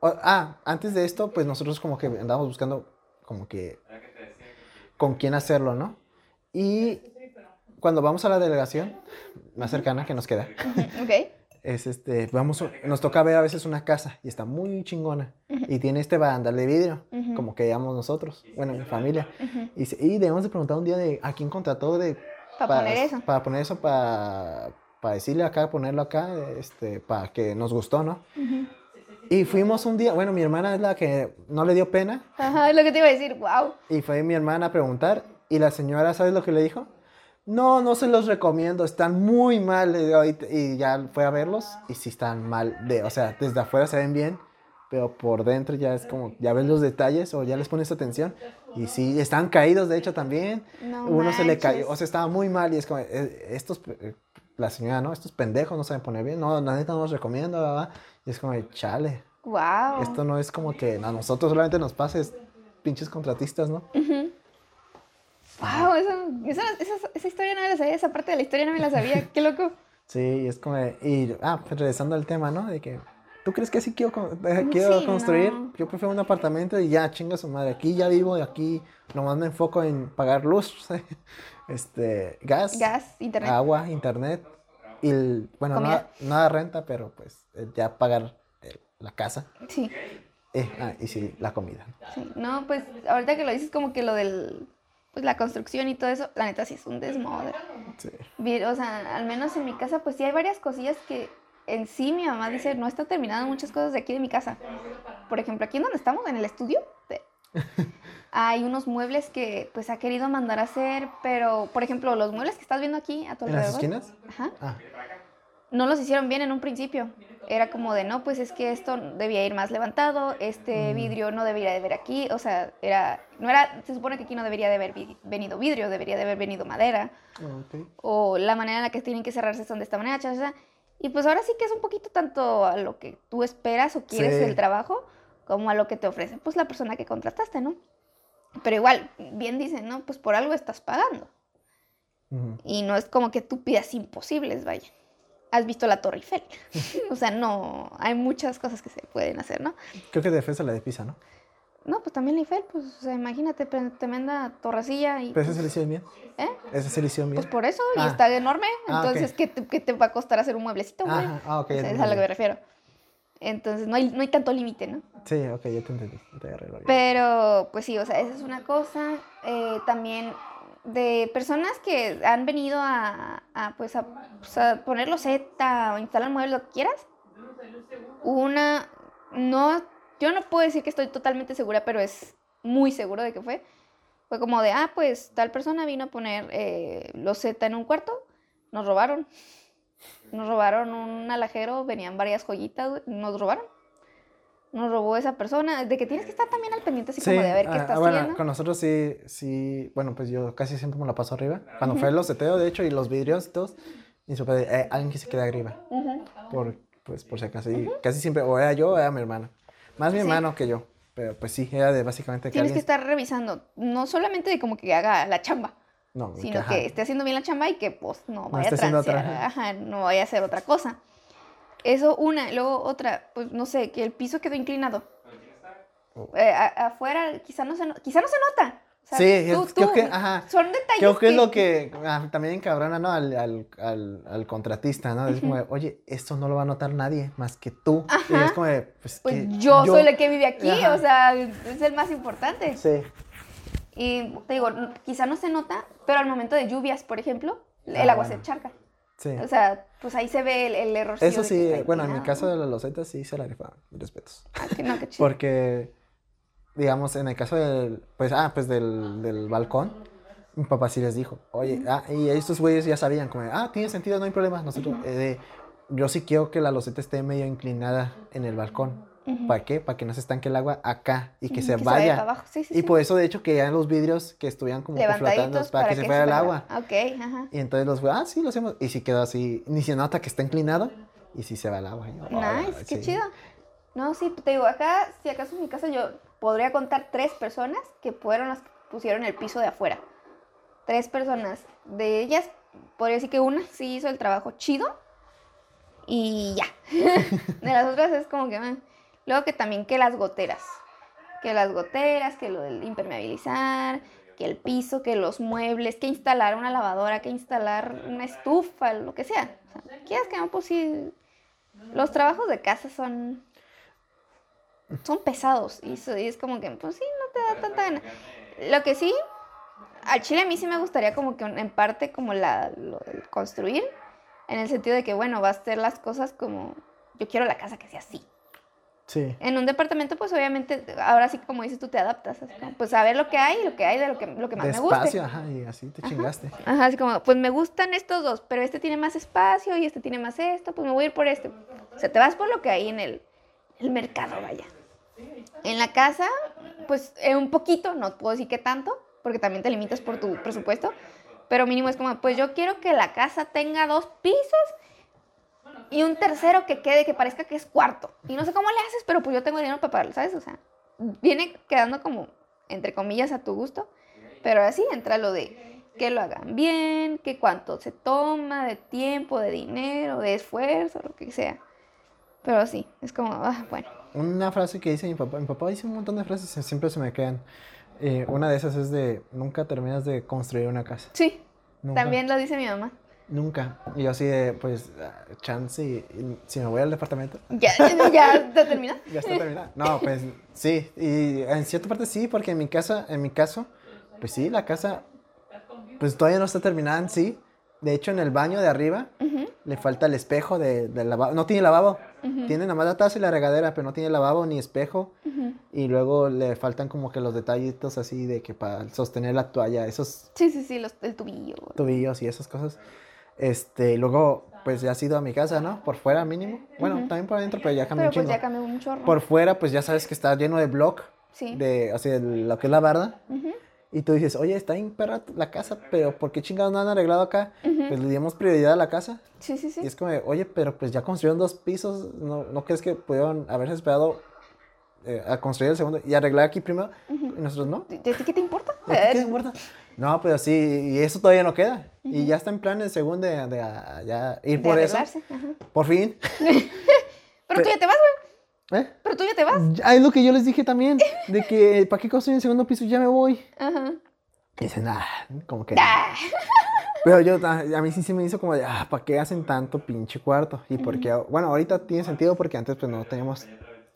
O- ah, antes de esto, pues nosotros como que andábamos buscando como que con quién hacerlo, ¿no? Y cuando vamos a la delegación más cercana que nos queda, es este, vamos, nos toca ver a veces una casa y está muy chingona y tiene este barandal de vidrio, como que llamamos nosotros, bueno, mi familia. Y, y debemos de preguntar un día de a quién contrató de Pa' poner eso. Para poner eso, para, para decirle acá, ponerlo acá, este, para que nos gustó, ¿no? Y fuimos un día, bueno, mi hermana es la que no le dio pena, Ajá, es lo que te iba a decir. Wow. y fue mi hermana a preguntar, y la señora, ¿sabes lo que le dijo? No, no se los recomiendo, están muy mal, digo, y, ya fue a verlos, y sí están mal, de, o sea, desde afuera se ven bien, pero por dentro ya es como, ya ves los detalles, o ya les pones atención, y sí, están caídos, de hecho, también, No uno se le cayó, o sea, estaba muy mal y es como, eh, estos, eh, la señora, ¿no? Estos pendejos no saben poner bien, no, la neta no los recomiendo, ¿verdad? Y es como, chale, Wow. esto no es como que a nosotros solamente nos pasa, es pinches contratistas, ¿no? Wow, esa, esa, esa historia no me la sabía, esa parte de la historia no me la sabía. Qué loco. Sí, es como, de- y, ah, pues regresando al tema, ¿no? De que, ¿tú crees que así quiero, eh, quiero Sí, construir? no. Yo prefiero un apartamento y ya, chinga su madre, aquí ya vivo y aquí nomás me enfoco en pagar luz, este, gas. Gas, internet. agua, internet y el- bueno, nada, nada renta, pero pues ya pagar eh, la casa Sí, eh, ah, y sí, la comida. sí. No, pues ahorita que lo dices como que lo del, pues la construcción y todo eso, la neta sí es un desmadre. Sí. O sea, al menos en mi casa, pues sí hay varias cosillas que en sí mi mamá dice, no está terminando muchas cosas de aquí de mi casa. Por ejemplo, aquí en donde estamos, en el estudio, hay unos muebles que pues ha querido mandar a hacer, pero por ejemplo, los muebles que estás viendo aquí a tu ¿En las alrededor, esquinas? ajá, Ah, no los hicieron bien en un principio. Era como de, no, pues es que esto debía ir más levantado, este vidrio no debería de ver aquí, o sea, era, no era, se supone que aquí no debería de haber vi- venido vidrio, debería de haber venido madera ok. o la manera en la que tienen que cerrarse son de esta manera, cha, cha, cha. Y pues ahora sí que es un poquito tanto a lo que tú esperas o quieres Sí. del trabajo, como a lo que te ofrece pues la persona que contrataste, ¿no? Pero igual, bien dicen, ¿no? Pues por algo estás pagando. Y no es como que tú pidas imposibles, vaya. Has visto la Torre Eiffel. o sea, no, hay muchas cosas que se pueden hacer, ¿no? Creo que defensa la de Pisa, ¿no? No, pues también la Eiffel, pues, o sea, imagínate, tremenda torrecilla y... Pero ese pues, se le hicieron bien. ¿eh? Ese se le hicieron bien. Pues por eso, y Ah. está enorme. Ah. Entonces, ¿qué, te, qué te va a costar hacer un mueblecito, güey? Ah, ok. O sea, es a lo que me refiero. Entonces, no hay, no hay tanto límite, ¿no? Sí, ok, ya te entendí. te. Pero, pues sí, o sea, esa es una cosa. Eh, también de personas que han venido a, a, pues, a, pues, a poner o instalar muebles, lo que quieras. Una, no, yo no puedo decir que estoy totalmente segura, pero es muy seguro de que fue. Fue como de, ah, pues tal persona vino a poner eh, loseta en un cuarto, nos robaron. Nos robaron un alajero, venían varias joyitas, nos robaron. Nos robó esa persona, de que tienes que estar también al pendiente así como de ver qué ah, está ah, bueno, haciendo. con nosotros sí, sí, bueno, pues yo casi siempre me la paso arriba. Cuando fue el loseteo, de hecho, y los vidrios y todos, y supe, eh, alguien que se queda arriba, Ujú. por, pues por si acaso. Y casi siempre, o era yo o era mi hermana. Más mi Sí. hermano que yo, pero pues sí, era de básicamente que Tienes que estar revisando, no solamente de como que haga la chamba, No, sino que esté haciendo bien la chamba y que pues no vaya esté a transear, otra. ajá, no vaya a hacer otra cosa. Eso una, y luego otra, pues no sé, que el piso quedó inclinado. Eh, a- afuera quizá no, se, no- quizá no se nota, o sea, Sí, es- tú- creo tú- que, ajá, Son detalles Creo que es lo que ah, también encabrona, ¿no? Al, al, al, al contratista, ¿no? Es como, de, oye, esto no lo va a notar nadie más que tú. Y Ajá. es como, de, pues, Pues que yo, soy la que vive aquí, Ajá. o sea, es el más importante. Sí. Y te digo, quizá no se nota, pero al momento de lluvias, por ejemplo, el Ah, agua bueno. se encharca. Sí. O sea, pues ahí se ve el, el error. Eso sí, bueno, en mi caso de las losetas sí se la rifaron, mis respetos. no, qué chido. Porque, digamos, en el caso del, pues, ah, pues del, del balcón, mi papá sí les dijo, oye, ah, y estos güeyes ya sabían, como, ah, tiene sentido, no hay problema, nosotros, eh, de, yo sí quiero que la loseta esté medio inclinada en el balcón. ¿Para qué? Para que no se estanque el agua acá y que se que se vaya para abajo, sí, sí, y sí. por eso, de hecho, que ya los vidrios que estuvieran como que flotando Levantaditos para, que se fuera el agua. Ok, ajá. Y entonces los güeyes, ah, sí, lo hacemos. Y sí quedó así, ni se nota que está inclinado y sí se va el agua. Yo, "Ah, Nice, qué sí". chido. No, sí, te digo, acá, si acaso en mi casa yo podría contar tres personas que fueron las que pusieron el piso de afuera. Tres personas. De ellas, podría decir que una sí hizo el trabajo chido y ya. de las otras es como que... eh. Luego que también que las goteras. Que las goteras, que lo del impermeabilizar, que el piso, que los muebles, que instalar una lavadora, que instalar una estufa, lo que sea. O sea, quieras que no, pues sí, los trabajos de casa son son pesados y, so- y es como que pues sí no te da tanta gana lo que sí al chile a mí sí me gustaría como que en parte como la lo del construir en el sentido de que bueno va a ser las cosas como yo quiero la casa que sea así Sí. en un departamento pues obviamente ahora sí como dices tú te adaptas como, pues a ver lo que hay lo que hay de lo que lo que más me guste Despacio, ajá, y así te chingaste. Ajá, así como, pues me gustan estos dos, pero este tiene más espacio y este tiene más esto, pues me voy a ir por este. O sea, te vas por lo que hay en el, el mercado, vaya. En la casa, pues eh, un poquito, no puedo decir que tanto, porque también te limitas por tu presupuesto, pero mínimo es como, pues yo quiero que la casa tenga dos pisos y un tercero que quede, que parezca que es cuarto. Y no sé cómo le haces, pero pues yo tengo dinero para pagarlo, ¿sabes? O sea, viene quedando como, entre comillas, a tu gusto. Pero así entra lo de que lo hagan bien, que cuánto se toma de tiempo, de dinero, de esfuerzo, lo que sea. Pero sí, es como, ah, bueno. Una frase que dice mi papá, mi papá dice un montón de frases que siempre se me quedan. Eh, una de esas es de, nunca terminas de construir una casa. Sí, Nunca. también lo dice mi mamá. Nunca. Y yo así de, pues, chance, y, y si me voy al departamento, ¿Ya, ya te ya está terminado. No, pues, sí. Y en cierta parte sí, porque en mi casa, en mi caso, pues sí, la casa, pues todavía no está terminada en sí. De hecho, en el baño de arriba le falta el espejo de, del lavabo. No tiene lavabo. Tiene nada más la taza y la regadera, pero no tiene lavabo ni espejo. Y luego le faltan como que los detallitos así de que para sostener la toalla, esos Sí, sí, sí, los, el tubillo. tobillos y esas cosas. Este, y luego, pues ya has ido a mi casa, ¿no? Por fuera mínimo. Bueno, también por adentro, pero ya cambió Pero un pues ya un chorro. Por fuera, pues ya sabes que está lleno de block, Sí. de, así, de lo que es la barda. Y tú dices, oye, está bien perra la casa, pero ¿por qué chingados no han arreglado acá? Pues le dimos prioridad a la casa. Sí, sí, sí. Y es como, de, oye, pero pues ya construyeron dos pisos, ¿no, ¿no crees que pudieron haberse esperado eh, a construir el segundo y arreglar aquí primero? Y nosotros no. ¿De ti qué te importa? ¿De ti qué importa? No, pero sí, y eso todavía no queda. Y ya está en planes según de, de, ah, ya ir De por eso. ajá. Por fin. Pero tú ya te vas, güey. ¿Eh? Pero tú ya te vas. Ah, es lo que yo les dije también, de que ¿para qué construyen el segundo piso? Ya me voy. Ajá. Y dicen, ah, como que... no". Ah. Pero yo, a a mí sí se me hizo como de, ah, ¿para qué hacen tanto pinche cuarto? Y porque, bueno, ahorita tiene sentido porque antes pues no teníamos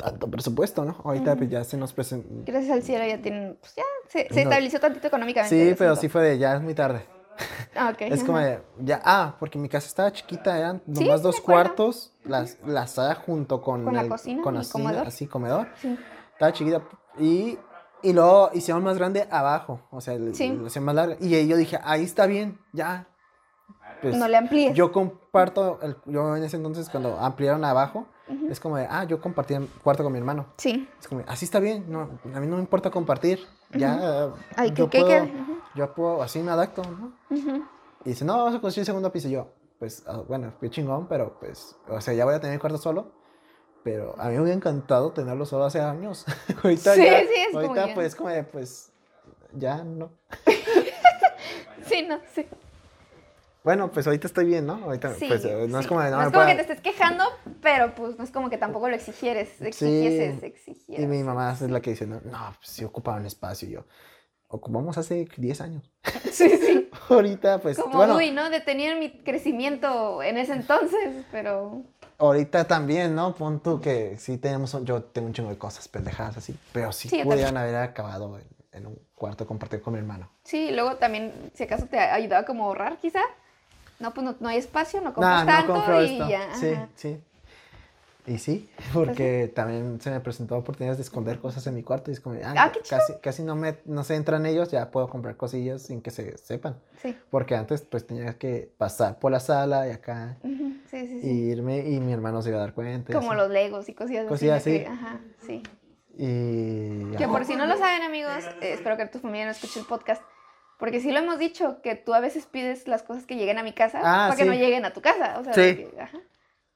tanto presupuesto, ¿no? Ahorita pues ya se nos presentó. Gracias al cielo ya tienen, pues ya, se, se No. estabilizó tantito económicamente. Sí, pero sí fue de, ya es muy tarde. Ah, ok. Es como de, ya, ah, porque mi casa estaba chiquita, eran nomás sí dos cuartos, las, la sala junto con, Con la el- cocina con cocina, comedor. así comedor. Sí. Estaba chiquita. Y, y luego hicieron más grande abajo, o sea, Sí. lo hicieron más larga. Y yo dije, ahí está bien, ya. Pues, no le amplíes. yo comparto, el, yo en ese entonces cuando ampliaron abajo, Es como de, ah, yo compartí el cuarto con mi hermano. Sí. Es como, así está bien, no, a mí no me importa compartir, ya, Ay, yo, ¿qué- qué- puedo, yo puedo, así me adapto, ¿no? Y dice, no, vamos a construir el segundo piso. Y yo, pues, ah, bueno, qué chingón, pero pues, o sea, ya voy a tener mi cuarto solo. Pero a mí me hubiera encantado tenerlo solo hace años. ahorita Sí, ya, sí, es como ahorita que- pues, como de, pues, ya no. Sí, no, sí. Bueno, pues ahorita estoy bien, ¿no? Ahorita, Sí, pues, eh, no es sí. como de, no, es como que te estés quejando, pero pues no es como que tampoco lo exigieres, exigieses, exigieras. Y mi mamá es la que dice, no, no pues sí ocupaban espacio. Y yo, ocupamos hace 10 años. Sí, sí. ahorita, pues, Como, bueno, uy, ¿no? Detenían mi crecimiento en ese entonces, pero... ahorita también, ¿no? Pon tú que sí tenemos, un- yo tengo un chingo de cosas pendejadas así, pero sí, Sí, pudieran haber acabado en, en un cuarto compartido con mi hermano. Sí, luego también, si acaso te ayudaba como a ahorrar, quizá. No, pues no, no hay espacio, no Nah, compras tanto compro y esto. ya. Sí, ajá. sí. Y sí, porque también se me presentó oportunidades de esconder cosas en mi cuarto y es como, ah, Ah, casi, casi no, me, no se entran ellos, ya puedo comprar cosillas sin que se sepan. Sí. Porque antes pues tenía que pasar por la sala y acá, Ujú, sí, sí, sí. y irme y mi hermano se iba a dar cuenta. Como así. los legos y cosillas, Cosillas así. así. que- Ajá, sí. Y... Que por si no lo saben, amigos, eh, espero que tu familia no escuche el podcast. Porque sí lo hemos dicho, que tú a veces pides las cosas que lleguen a mi casa Ah, para que no lleguen a tu casa. O sea, Sí. de que, ajá.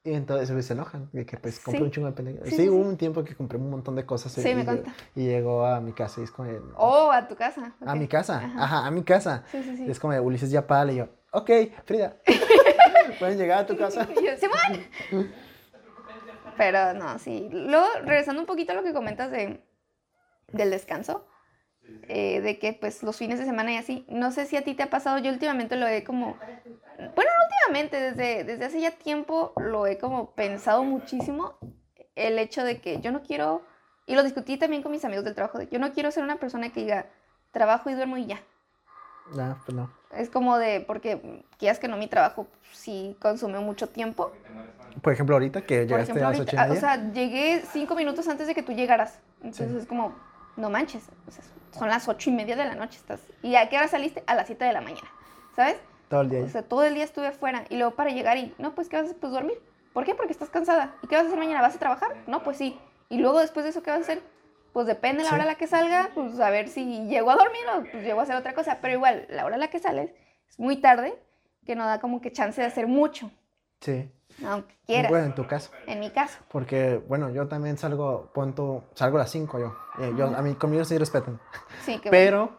Y entonces se enojan, de que pues compré Sí. un chingo de pendejadas. Sí, hubo un tiempo que compré un montón de cosas. Sí, y, me consta. y llegó a mi casa y es como, de, no. O a tu casa. a mi casa, Ajá. ajá, a mi casa. Sí, sí, sí. Y es como de Ulises ya pala y yo, ok, Frida, pueden llegar a tu casa. Y yo, "Simón". Pero no, sí. Luego, regresando un poquito a lo que comentas de, del descanso, eh, de que pues los fines de semana y así, no sé si a ti te ha pasado, yo últimamente lo he como, bueno, no últimamente, desde, desde hace ya tiempo lo he como pensado muchísimo, el hecho de que yo no quiero, y lo discutí también con mis amigos del trabajo, de, yo no quiero ser una persona que diga, trabajo y duermo y ya. No, pues no. Es como de, porque quieras que no, mi trabajo sí consume mucho tiempo. Por ejemplo, ahorita que llegaste ejemplo, a las ahorita, ocho y ah, o media. sea, llegué cinco minutos antes de que tú llegaras. Entonces Sí. es como, no manches, o sea, son las ocho y media de la noche. Estás, ¿Y a qué hora saliste? A las siete de la mañana, ¿sabes? todo el día. O sea, todo el día estuve afuera y luego para llegar y, no, pues, ¿qué vas a hacer? Pues dormir. ¿Por qué? Porque estás cansada. ¿Y qué vas a hacer mañana? ¿Vas a trabajar? No, pues sí. Y luego después de eso, ¿qué vas a hacer? Pues depende de la Sí. hora a la que salga, pues a ver si llego a dormir o pues llego a hacer otra cosa. Pero igual, la hora a la que sales es muy tarde, que no da como que chance de hacer mucho, Sí. Aunque quieras. Bueno, en tu caso. En mi caso. Porque, bueno, yo también salgo, punto, salgo a las 5 yo. Eh, yo a mí, conmigo sí respetan. Sí, que bueno. Pero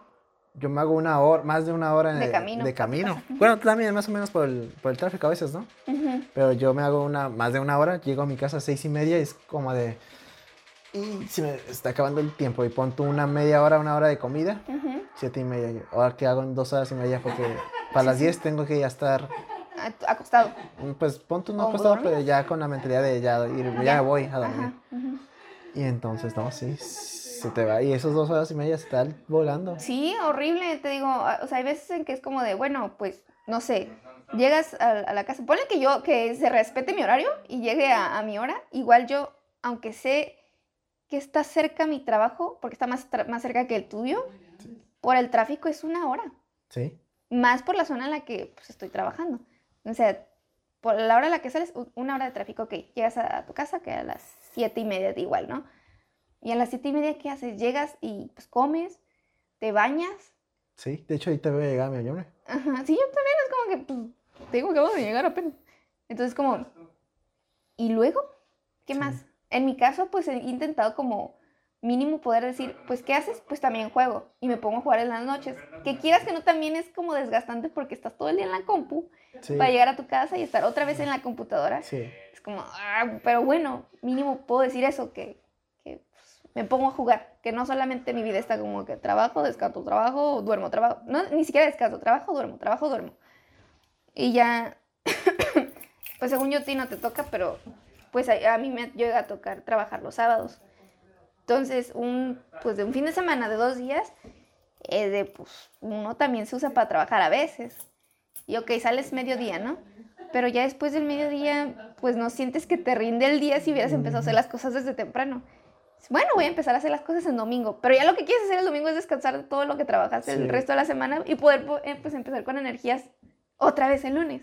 yo me hago una hora, más de una hora De camino. De camino. Bueno, también más o menos por el, por el tráfico a veces, ¿no? Pero yo me hago una, más de una hora, llego a mi casa a seis y media y es como de... Y se me está acabando el tiempo y pon tú una media hora, una hora de comida, Ujú. siete y media. Ahora que hago en dos horas y media porque para las 10 tengo que ya estar, Acostado. pues pon tú no acostado, dormido. pero ya con la mentalidad de ya ir, ya, voy a dormir. Ajá. Y entonces, no, sí, se te va. Y esas dos horas y media se están volando. Sí, horrible, te digo, o sea, hay veces en que es como de, bueno, pues, no sé, llegas a, a la casa, ponle que yo, que se respete mi horario y llegue a, a mi hora, igual yo, aunque sé que está cerca mi trabajo, porque está más, tra- más cerca que el tuyo, por el tráfico es una hora, Sí, más por la zona en la que pues, estoy trabajando. O sea, por la hora en la que sales, una hora de tráfico, ok, llegas a, tu casa, que a las siete y media de igual, ¿no? Y a las siete y media, ¿qué haces? Llegas y pues comes, te bañas. sí. De hecho, ahí te voy a llegar, mi hombre. Ajá, sí, yo también es como que, pues, te digo que vamos a llegar apenas. Entonces, como, ¿y luego? ¿Qué Sí. más? En mi caso, pues he intentado como mínimo poder decir, pues, ¿qué haces? Pues también juego y me pongo a jugar en las noches. Que quieras que no, también es como desgastante porque estás todo el día en la compu Sí, para llegar a tu casa y estar otra vez en la computadora. sí. Es como, ah, pero bueno, mínimo puedo decir eso, que, que, pues, me pongo a jugar, que no solamente mi vida está como que trabajo, descanso, trabajo, duermo, trabajo, no, ni siquiera descanso, trabajo, duermo, trabajo, duermo. Y ya, pues según yo a ti no te toca, pero pues a, a mí me llega a tocar trabajar los sábados. Entonces, un, pues de un fin de semana de dos días, eh, de, pues, uno también se usa para trabajar a veces. Y ok, sales mediodía, ¿no? Pero ya después del mediodía, pues no sientes que te rinde el día si hubieras empezado a hacer las cosas desde temprano. Bueno, voy a empezar a hacer las cosas en domingo, pero ya lo que quieres hacer el domingo es descansar de todo lo que trabajaste Sí. el resto de la semana y poder po- eh, pues, empezar con energías otra vez el lunes.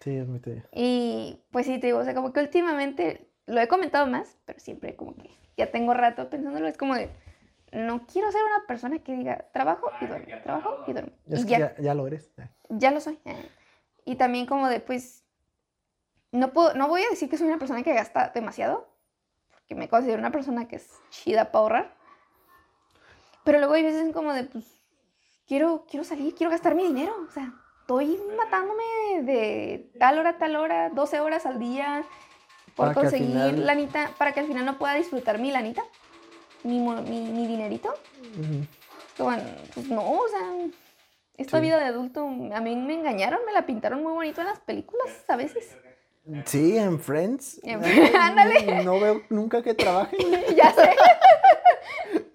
Sí, es muy. Y pues sí, te digo, o sea, como que últimamente lo he comentado más, pero siempre como que ya tengo rato pensándolo, es como de, no quiero ser una persona que diga, trabajo y duermo, trabajo y duermo. Es y que ya, ya, lo eres. ya. lo soy. Y también como de, pues, no, puedo, no voy a decir que soy una persona que gasta demasiado, porque me considero una persona que es chida para ahorrar. Pero luego hay veces como de, pues, quiero, quiero salir, quiero gastar mi dinero. O sea, estoy matándome de tal hora a tal hora, 12 horas al día, por Para conseguir final- lanita, para que al final no pueda disfrutar mi lanita, mi, mi, mi dinerito. Pues no, o sea, esta Sí. vida de adulto, a mí me engañaron, me la pintaron muy bonito en las películas a veces. Sí, en Friends. Ándale. No veo nunca que trabajen. ya sé.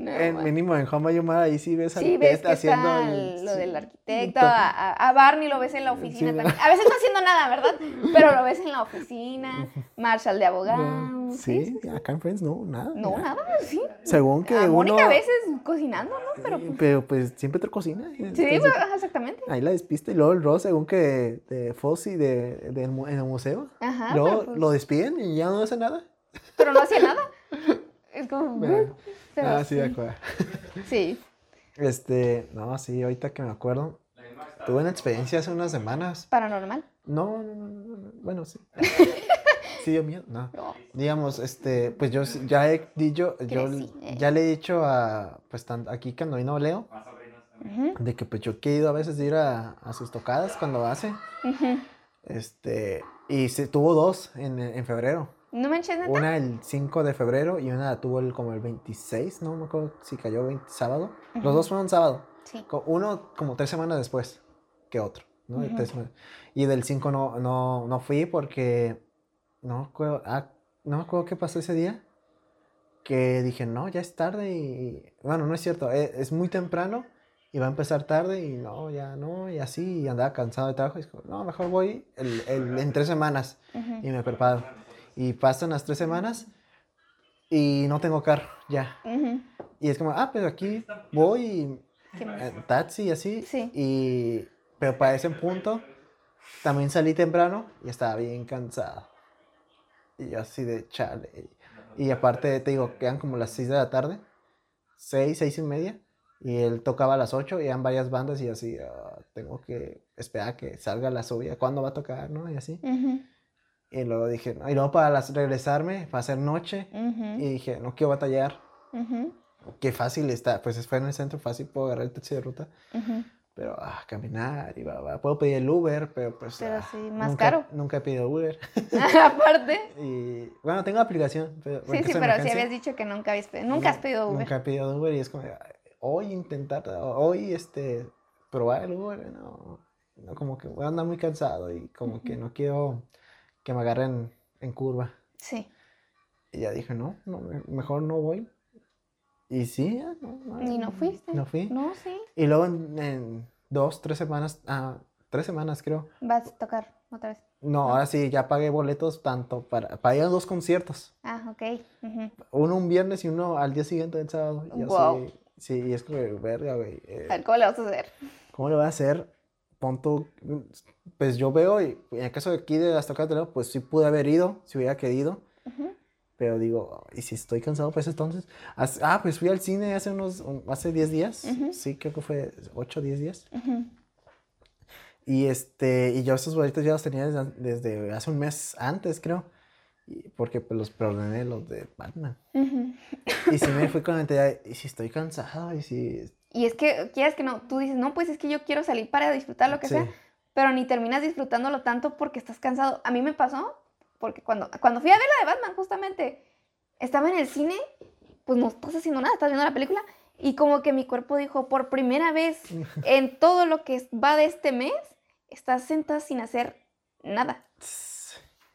No, en, mínimo en Home Mother, ahí sí ves al Sí, ves Ted que haciendo está el- el- lo sí, del el arquitecto, a, Barney lo ves en la oficina Sí, también. A veces no haciendo nada, ¿verdad? Pero lo ves en la oficina, Marshall de abogado. No, sí, sí, acá en Friends no, nada. No, nada. nada, sí. Según que a uno... Mónica a veces cocinando, ¿no? Pero pues, Pero pues siempre te cocina. sí, entonces, pues, exactamente. Ahí la despiste y luego el Ross, según que de Fossi de, mu- en el museo, Ajá, luego pues, lo despiden y ya no hace nada. pero no hacía nada. Es como, Bueno. pero ah, sí, de acuerdo. sí. Este, no, sí, ahorita que me acuerdo, tuve una experiencia hace unas semanas. Paranormal. No, no, no, no, no, bueno, sí. Sí, dio miedo, no. No. Digamos, este, pues yo ya he dicho, yo eh. ya le he dicho a, pues tan- aquí cuando vino Leo, de que pues yo he querido a veces ir a, a sus tocadas cuando hace, este, y se tuvo dos en, en febrero. No manches, neta. Una el 5 de febrero y una la tuvo el, como el 26, no me acuerdo si cayó 20 sábado. Los dos fueron sábado. Sí. Uno como tres semanas después que otro, ¿no? Tres semanas. Y del 5 no, no, no fui porque no me acuerdo, ah, no me acuerdo qué pasó ese día. Que dije, no, ya es tarde y... Bueno, no es cierto, e- es, muy temprano y va a empezar tarde y no, ya no, y así, y andaba cansado de trabajo. Y dije, no, mejor voy el- el- en tres semanas y me preparo. Y pasan las tres semanas y no tengo carro ya. Y es como, ah, pero aquí voy y en taxi y así. Sí. Y, pero para ese punto también salí temprano y estaba bien cansado. Y yo así de chale. Y aparte, te digo, quedan como las 6 de la tarde, 6, 6 y media. Y él tocaba a las 8 y eran varias bandas y así, ah, tengo que esperar a que salga la subida, ¿cuándo va a tocar, no? Y así. Ujú. Y luego dije, y luego para las, regresarme, para hacer noche. Y dije, no quiero batallar. Qué fácil está, pues fue en el centro, fácil, puedo agarrar el taxi de ruta. Pero, ah, caminar y va, va. Puedo pedir el Uber, pero pues. Pero ah, sí, más nunca- caro. Nunca he pedido Uber. Aparte. y bueno, tengo aplicación. Pero, Sí, sí, pero sí emergencia, habías dicho que nunca habías pedido. Nunca has pedido Uber. Nunca he pedido Uber y es como, "Ay, hoy intentar, hoy este, probar el Uber. No, no, como que voy a andar muy cansado y como que no quiero que me agarren en curva. Sí. Y ya dije, no, no me- mejor no voy. Y sí, ya, no, no, ¿Y no fuiste? No fui. No, sí. Y luego en, en dos, tres semanas, ah, tres semanas creo. Vas a tocar otra vez. No, ahora sí, ya pagué boletos tanto para, para ir a dos conciertos. Ah, ok. Uno un viernes y uno al día siguiente del sábado. Y así, sí, y es como, verga, güey. eh, ¿cómo le vas a hacer? ¿Cómo le voy a hacer? Punto, pues yo veo, y en el caso de aquí de Leo, pues sí pude haber ido, si hubiera querido. Ujú. Pero digo, ¿y si estoy cansado pues entonces? Ah, pues fui al cine hace unos, un- hace 10 días. Ujú. Sí, creo que fue 8 o 10 días. Ujú. Y este, y yo esos boletos ya los tenía desde, desde hace un mes antes, creo. Y porque pues los preordené los de Batman. Y sí me fui con la idea, y si estoy cansado, y si... Y es que, quieras que no, tú dices, no, pues es que yo quiero salir para disfrutar lo que sí. sea, pero ni terminas disfrutándolo tanto porque estás cansado. A mí me pasó, porque cuando, cuando fui a ver la de Batman, justamente, estaba en el cine, pues no estás haciendo nada, estás viendo la película, y como que mi cuerpo dijo, por primera vez en todo lo que va de este mes, estás sentada sin hacer nada.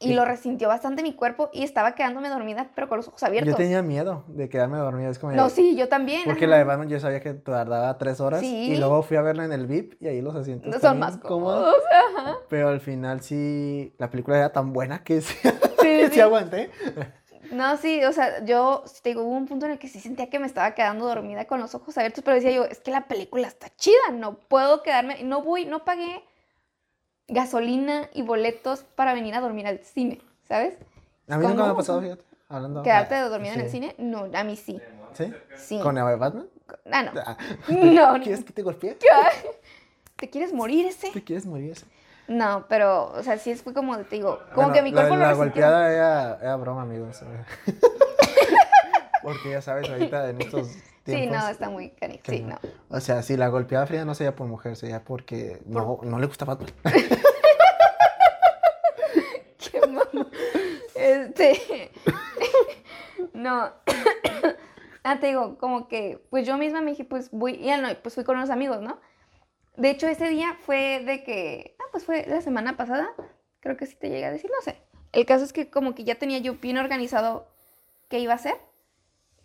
Y lo resintió bastante mi cuerpo y estaba quedándome dormida, pero con los ojos abiertos. Yo tenía miedo de quedarme dormido, es como... No, sí, yo también. Porque ajá. la de Batman yo sabía que tardaba tres horas Sí. y luego fui a verla en el VIP y ahí los asientos Son más cómodos. cómodos. Ajá. Pero al final sí, la película era tan buena que sí, Sí, sí sí. aguanté. No, sí, o sea, yo te digo, hubo un punto en el que sí sentía que me estaba quedando dormida con los ojos abiertos, pero decía yo, es que la película está chida, no puedo quedarme, no voy, no pagué gasolina y boletos para venir a dormir al cine, ¿sabes? A mí ¿Cómo? nunca me ha pasado, fíjate, hablando. Quedarte dormida en el sí. cine, no, a mí sí, ¿Sí? sí. ¿Con la de Batman? Ah, no. Ah, No. ¿Quieres que te golpee? ¿Te quieres morir ese? ¿Te quieres morir? ese? No, pero, o sea, sí fue como, te digo, como Bueno, que mi la- cuerpo La, lo resintió. golpeada era, era broma, amigos. Porque ya sabes, ahorita en estos Sí, no, está muy canijo, sí, no. O sea, si la golpeada fría no sería por mujer, sería porque no, no le gusta Batman. Qué mamá. Este. No. Ah, te digo, como que, pues yo misma me dije, pues voy, y no, pues fui con unos amigos, ¿no? De hecho, ese día fue de que, ah, pues fue la semana pasada, creo que sí te llegué a decir, no sé. El caso es que como que ya tenía yo bien organizado qué iba a hacer.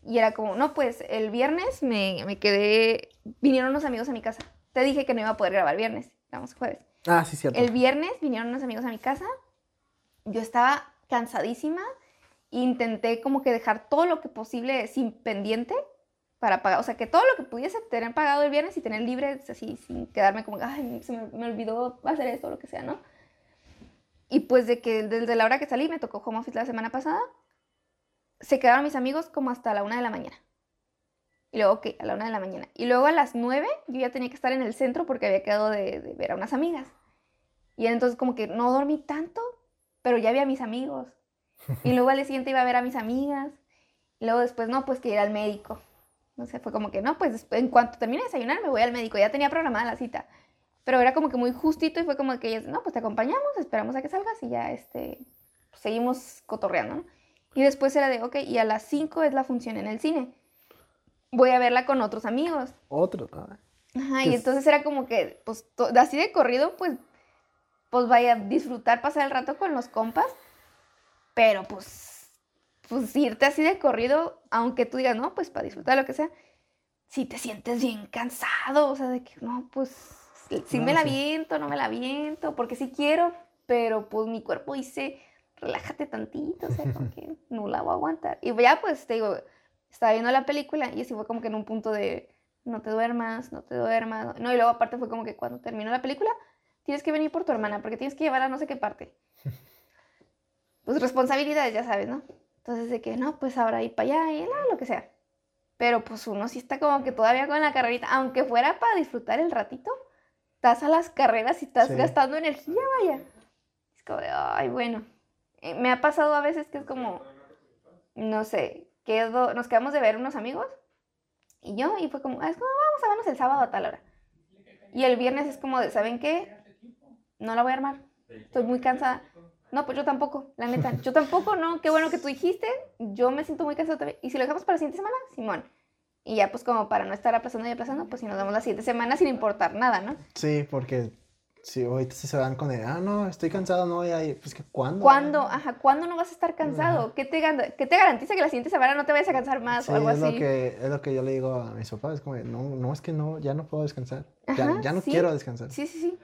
Y era como, no, pues el viernes me, me quedé, vinieron unos amigos a mi casa. Te dije que no iba a poder grabar viernes, vamos, jueves. Ah, sí, cierto. El viernes vinieron unos amigos a mi casa. Yo estaba cansadísima. Intenté como que dejar todo lo que posible sin pendiente para pagar. O sea, que todo lo que pudiese tener pagado el viernes y tener libre, así, sin quedarme como, ay, se me, me olvidó hacer esto o lo que sea, ¿no? Y pues de que desde la hora que salí, me tocó home office la semana pasada, se quedaron mis amigos como hasta la una de la mañana. Y luego, ok, a la una de la mañana. Y luego a las nueve yo ya tenía que estar en el centro porque había quedado de, de ver a unas amigas. Y entonces como que no dormí tanto, pero ya vi a mis amigos. Y luego al siguiente iba a ver a mis amigas. Y luego después, no, pues que ir al médico. No sé, fue como que no, pues en cuanto termine de desayunar me voy al médico. Ya tenía programada la cita. Pero era como que muy justito y fue como que ellas, no, pues te acompañamos, esperamos a que salgas y ya este, seguimos cotorreando, ¿no? Y después era de, ok, y a las 5 es la función en el cine. Voy a verla con otros amigos. Otro. Ah. Ajá, y entonces era como que, pues, así de corrido, pues, pues vaya a disfrutar, pasar el rato con los compas, pero pues, pues irte así de corrido, aunque tú digas, no, pues para disfrutar lo que sea, si te sientes bien cansado, o sea, de que, no, pues, si me la viento, no me la viento, porque sí quiero, pero pues mi cuerpo dice, relájate tantito, o sea, que no la voy a aguantar. Y ya pues te digo, estaba viendo la película y así fue como que en un punto de, no te duermas, no te duermas. No, y luego aparte fue como que cuando terminó la película, tienes que venir por tu hermana, porque tienes que llevarla a no sé qué parte. Pues responsabilidades, ya sabes, ¿no? Entonces de que, no, pues ahora ir para allá y lo que sea. Pero pues uno sí está como que todavía con la carrerita, aunque fuera para disfrutar el ratito, estás a las carreras y estás gastando energía, vaya. Es como de, ay, bueno. Eh, me ha pasado a veces que es como, no sé, quedo, nos quedamos de ver unos amigos y yo, y fue como, ah, es como, vamos a vernos el sábado a tal hora. Y el viernes es como de, ¿saben qué? No la voy a armar. Estoy muy cansada. No, pues yo tampoco, la neta. Yo tampoco, no. Qué bueno que tú dijiste. Yo me siento muy cansada también. Y si lo dejamos para la siguiente semana, Simón. Y ya pues como para no estar aplazando y aplazando, pues si nos damos la siguiente semana sin importar nada, ¿no? Sí, porque si ahorita se van con el, ah, no, estoy cansado, no voy a ir, pues que ¿cuándo? ¿Cuándo? Ajá, ¿cuándo no vas a estar cansado? ¿Qué te, ¿Qué te garantiza que la siguiente semana no te vayas a cansar más o algo es así? Lo que, es lo que yo le digo a mis papás, es como, no, no, es que no, ya no puedo descansar, ya, ya no quiero descansar. Sí, sí, sí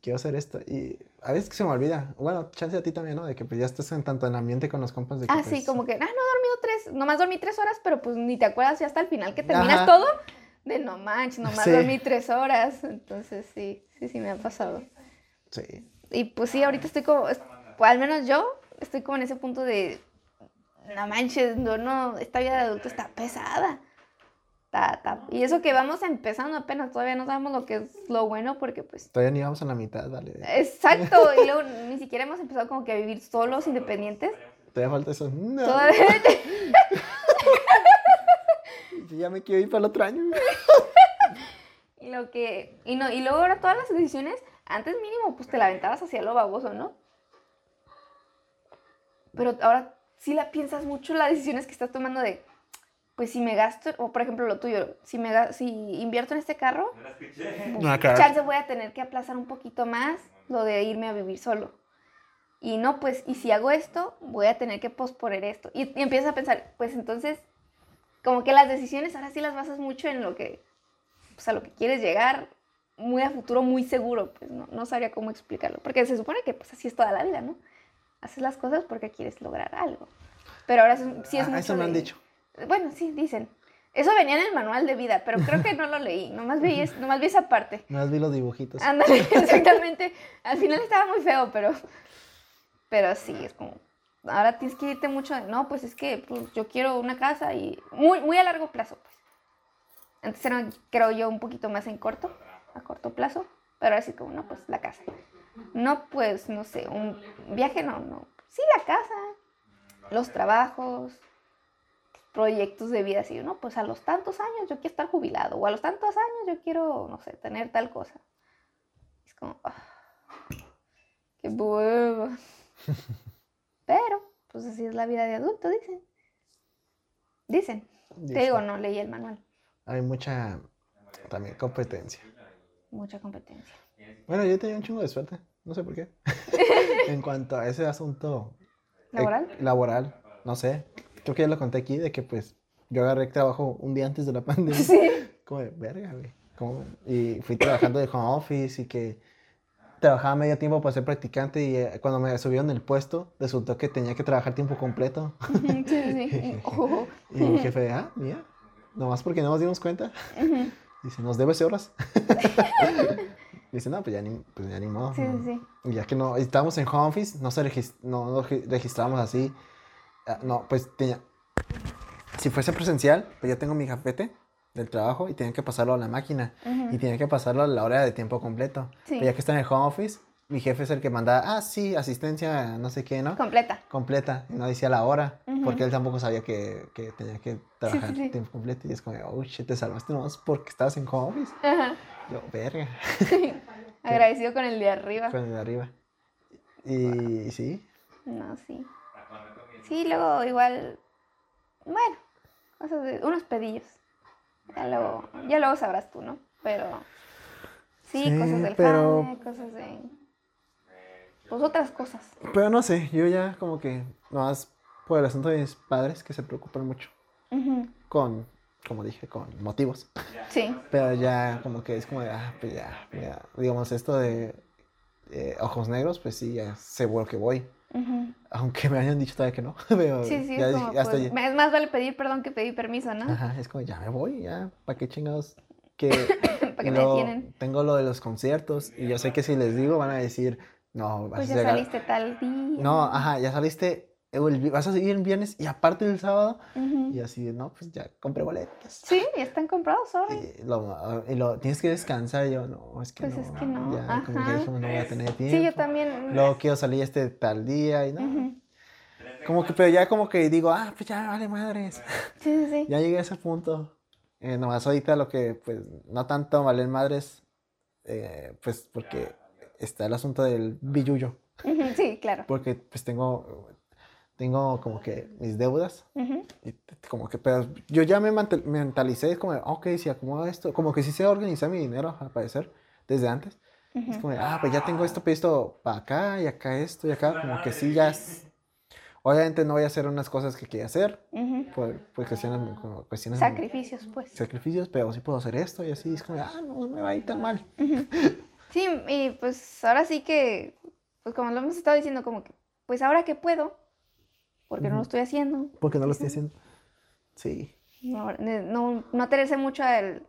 quiero hacer esto. Y a veces que se me olvida. Bueno, chance a ti también, ¿no? De que pues ya estás en tanto en ambiente con los compas. De que, ah, sí, pues, como que, ah, no he dormido tres, nomás dormí tres horas, pero pues ni te acuerdas ya hasta el final que terminas todo. De no manches, nomás dormí tres horas. Entonces sí, sí, sí me ha pasado. Sí. Y pues sí, ahorita estoy como, pues, al menos yo estoy como en ese punto de, no manches, no, no, esta vida de adulto está pesada. Y eso que vamos empezando apenas, todavía no sabemos lo que es lo bueno porque pues... Todavía ni vamos a la mitad, dale. Exacto, y luego ni siquiera hemos empezado como que a vivir solos, independientes. Todavía falta eso. No. Todavía... ya me quiero ir para el otro año. y lo que... Y, no, y luego ahora todas las decisiones, antes mínimo pues te la aventabas hacia lo baboso, ¿no? Pero ahora sí la piensas mucho las decisiones que estás tomando de pues si me gasto, o por ejemplo lo tuyo, si, me, si invierto en este carro, no, chance voy a tener que aplazar un poquito más lo de irme a vivir solo. Y no, pues, y si hago esto, voy a tener que posponer esto. Y, empiezas a pensar, pues entonces, como que las decisiones ahora sí las basas mucho en lo que, pues a lo que quieres llegar, muy a futuro, muy seguro, pues no, no sabría cómo explicarlo. Porque se supone que pues así es toda la vida, ¿no? Haces las cosas porque quieres lograr algo. Pero ahora sí es ah, mucho Eso me han dicho. Bueno, sí, dicen. Eso venía en el manual de vida, pero creo que no lo leí. Nomás vi, nomás vi esa parte. Nomás vi los dibujitos. Ándale, exactamente. Al final estaba muy feo, pero. Pero sí, es como. Ahora tienes que irte mucho. No, pues es que pues, yo quiero una casa y. Muy, muy a largo plazo, pues. Antes era, creo yo, un poquito más en corto, a corto plazo. Pero ahora sí, como, no, pues la casa. No, pues, no sé, un viaje, no, no. Sí, la casa, los trabajos, proyectos de vida así, ¿no? Pues a los tantos años yo quiero estar jubilado, o a los tantos años yo quiero, no sé, tener tal cosa. Es como, ah, qué hueva. Pero, pues así es la vida de adulto, dicen. Dicen. Te digo, no leí el manual. Hay mucha también competencia. Mucha competencia. Bueno, yo tenía un chingo de suerte, no sé por qué. en cuanto a ese asunto eh, ¿Laboral? laboral, no sé. Creo que ya lo conté aquí de que pues yo agarré trabajo un día antes de la pandemia. Sí. Como de verga, güey. Como- Y fui trabajando de home office y que trabajaba medio tiempo para ser practicante y eh, cuando me subieron el puesto resultó que tenía que trabajar tiempo completo. sí, sí. Y mi jefe, ah, mira, nomás porque no nos dimos cuenta. Dice, ¿nos debes horas? Dice, no, pues ya ni, pues ya ni modo. Sí, ¿no?". sí. Y ya que no, estábamos en home office, no se regis- no, no regi- registramos así. Ah, No, pues tenía, si fuese presencial, pues ya tengo mi gafete del trabajo y tenía que pasarlo a la máquina. Y tenía que pasarlo a la hora de tiempo completo. Sí. Pero ya que está en el home office, mi jefe es el que manda, ah, sí, asistencia, no sé qué, ¿no? Completa. Completa. Y no decía la hora, porque él tampoco sabía que, que tenía que trabajar sí. tiempo completo. Y es como, oh, shit, te salvaste nomás porque estabas en home office. Yo, verga, Agradecido con el de arriba. con el de arriba. Y sí, No, sí. Sí, luego igual. Bueno, cosas de- unos pedillos. Ya luego, ya luego sabrás tú, ¿no? Pero. Sí, Sí, cosas del pero- cosas de. Pues otras cosas. pero no sé, yo ya como que, nomás por el asunto de mis padres que se preocupan mucho con, como dije, con motivos. Sí. Pero ya como que es como de, ah, pues ya, ya, digamos, esto de eh, ojos negros, pues sí, ya sé por lo que voy. Aunque me hayan dicho todavía que no. Pero Sí, sí, ya es como, ya pues, es más vale pedir perdón que pedir permiso, ¿no? Ajá, es como, ya me voy, ya, ¿para qué chingados? Que, Para que y me detienen. tengo lo de los conciertos y yo sé que si les digo van a decir, no, vas Pues a ya llegar- saliste tal día. No, ajá, ya saliste, el vas a seguir el viernes y aparte el sábado. Y así, de, no, pues ya compré boletos. Sí, ya están comprados, sorry. Y lo, y lo- tienes que descansar. Y yo, no, es que Pues no. es que no, Ya, como que no voy a tener tiempo. Sí, yo también. Luego quiero salir este tal día y no. Como que, pero ya como que digo, ah, pues ya vale madres. Sí, sí, sí. Ya llegué a ese punto. Eh, nomás ahorita lo que, pues, no tanto valen madres, eh, pues, porque está el asunto del billuyo. Ujú, Sí, claro. Porque, pues, tengo, tengo como que mis deudas. Ujú. Y t- como que, pero yo ya me mentalicé, como, de, ok, si acomodo esto, como que sí sé organizar mi dinero, al parecer, desde antes. Es como, ah, pues ya tengo esto, esto para acá, y acá esto, y acá, como que sí ya es- Obviamente no voy a hacer unas cosas que quiero hacer, Ujú. por, por cuestiones, como cuestiones Sacrificios, pues. sacrificios, pero sí puedo hacer esto, y así, es como, ah, no me va a ir tan mal. Sí, y pues ahora sí que, pues como lo hemos estado diciendo, como que, pues ahora que puedo, porque no lo estoy haciendo, Porque no lo estoy haciendo. Sí. no, no, no atenerse mucho al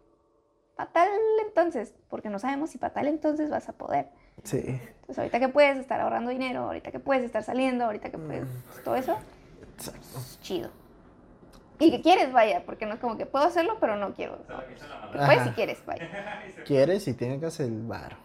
fatal entonces, porque no sabemos si fatal entonces vas a poder. Sí. Entonces ahorita que puedes estar ahorrando dinero, ahorita que puedes estar saliendo, ahorita que puedes, pues, todo eso, es chido. Y que quieres, vaya, porque no es como que puedo hacerlo, pero no quiero. Que puedes si quieres, vaya. Quieres y tengas el bar.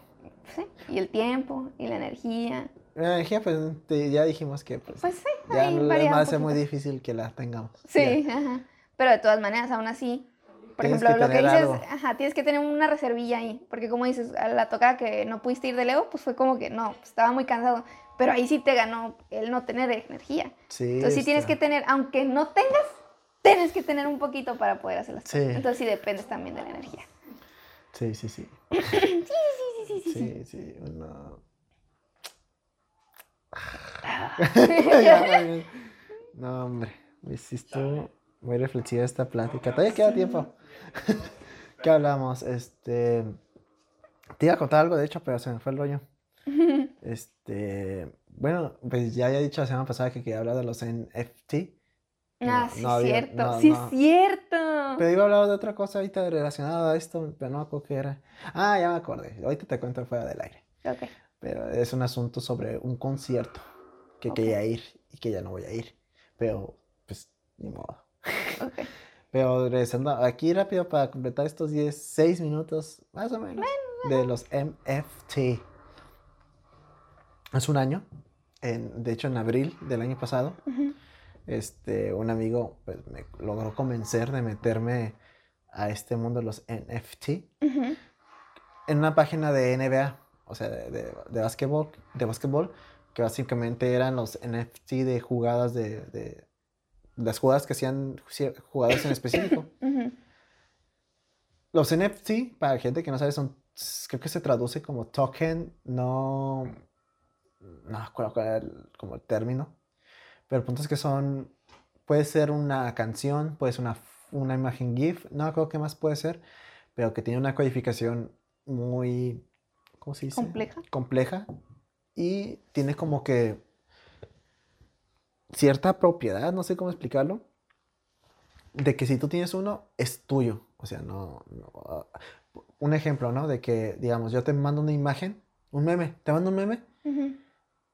Sí, Y el tiempo, y la energía. La energía, pues te- ya dijimos que pues, Pues sí, ya ahí va a ser muy difícil que la tengamos. Sí, ajá. Pero de todas maneras, aún así, por Tienes ejemplo, que lo que dices, algo. ajá, tienes que tener una reservilla ahí, porque como dices, a la tocada que no pudiste ir de Leo, pues fue como que no, pues, estaba muy cansado, pero ahí sí te ganó el no tener energía. Sí. Entonces sí tienes que tener, aunque no tengas, tienes que tener un poquito para poder hacer las cosas. Sí. Entonces sí dependes también de la energía. Sí, sí, sí. Sí, sí, sí, sí, sí. Sí, sí. Ah. No, hombre. Me hiciste muy reflexiva esta plática. Todavía queda tiempo. ¿Qué hablamos? Este. Te iba a contar algo, de hecho, pero se me fue el rollo. Este. Bueno, pues ya había dicho la semana pasada que quería hablar de los NFT. Ah, No, sí, no cierto, no, sí, no. es cierto. Pero iba a hablar de otra cosa ahorita relacionada a esto, pero no me acuerdo qué era. Ah, ya me acordé. Ahorita te cuento fuera del aire. Ok. Pero es un asunto sobre un concierto que quería ir y que ya no voy a ir. Pero, pues, ni modo. Pero regresando aquí rápido para completar estos 10, 6 minutos, más o menos, de los MFT. Hace un año, en, de hecho en abril del año pasado, este, un amigo pues, me logró convencer de meterme a este mundo de los NFT en una página de NBA, o sea, de, de, de básquetbol, de básquetbol, que básicamente eran los NFT de jugadas de, de, las jugadas que hacían jugadores en específico. Los NFT, para gente que no sabe, son, creo que se traduce como token, no, no me acuerdo cuál era el, como el término, pero el punto es que son, puede ser una canción, puede ser una, una imagen GIF, no acuerdo qué más puede ser, pero que tiene una codificación muy, ¿cómo se dice? Compleja. Compleja y tiene como que cierta propiedad, no sé cómo explicarlo, de que si tú tienes uno, es tuyo. O sea, no, no, ah, un ejemplo, ¿no? De que, digamos, yo te mando una imagen, un meme, te mando un meme,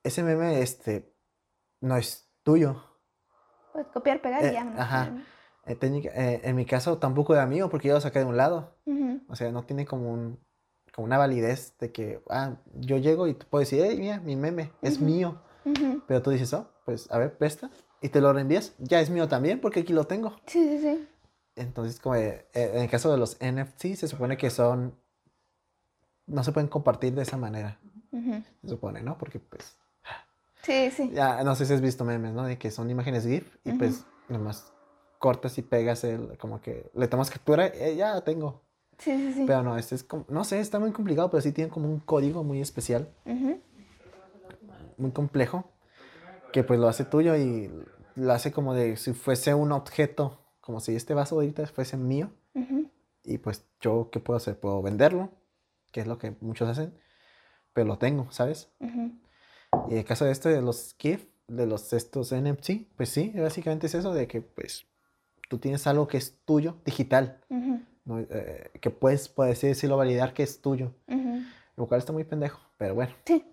ese meme, este, no es tuyo. Puedes copiar, pegar Eh, y ya. ¿no? ajá. Eh, eh, en mi caso, tampoco era mío porque yo lo saqué de un lado. O sea, no tiene como un, como una validez de que, ah, yo llego y tú puedes decir, hey, mira, mi meme es Ujú. mío. Ujú. Pero tú dices, oh, pues, a ver, presta. Y te lo reenvías. Ya es mío también porque aquí lo tengo. Sí, sí, sí. Entonces, como eh, eh, en el caso de los NFT, se supone que son. No se pueden compartir de esa manera. Ujú. Se supone, ¿no? Porque, pues. Sí, sí. Ya, no sé si has visto memes, ¿no? De que son imágenes GIF y, pues, nomás cortas y pegas el. Como que le tomas captura, eh, ya tengo. Sí, sí, sí. Pero no, este es como. No sé, está muy complicado, pero sí tiene como un código muy especial, Ujú. muy complejo, que pues lo hace tuyo y lo hace como de si fuese un objeto, como si este vaso ahorita fuese mío. Ujú. Y pues yo, ¿qué puedo hacer? Puedo venderlo, que es lo que muchos hacen, pero lo tengo, ¿sabes? Ujú. Y en el caso de este, de los GIF, de los estos NFT, pues sí, básicamente es eso de que pues tú tienes algo que es tuyo, digital, Ujú. ¿No? Eh, que puedes, así decirlo, validar que es tuyo, Ujú. lo cual está muy pendejo, pero bueno, Sí.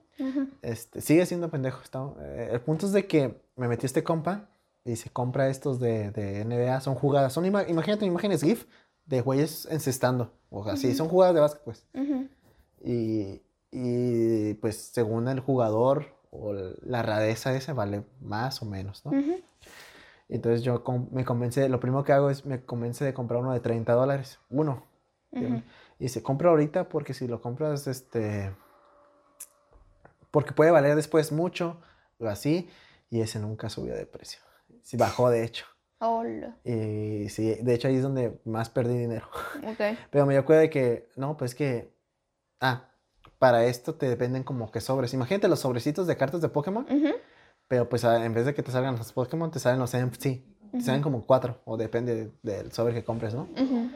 Este, sigue siendo pendejo. está- eh, el punto es de que me metí este compa y se compra estos de, de NBA, son jugadas, son ima- imagínate imágenes GIF de güeyes encestando, o así, Ujú. son jugadas de básquet, pues. Y, y, pues según el jugador o la rareza ese vale más o menos, ¿no? Entonces yo me convence, lo primero que hago es me convence de comprar uno de 30 dólares, uno. Y dice, compra ahorita porque si lo compras, este, porque puede valer después mucho, o así, y ese nunca subió de precio. Sí, bajó de hecho. Hola. Y sí, de hecho ahí es donde más perdí dinero. Ok. Pero me cuenta de que, no, pues que, ah, para esto te dependen como que sobres. Imagínate los sobrecitos de cartas de Pokémon, Ujú. Pero pues en vez de que te salgan los Pokémon, te salen los NFT. Te salen como cuatro, o depende del sobre que compres, ¿no? Ujú.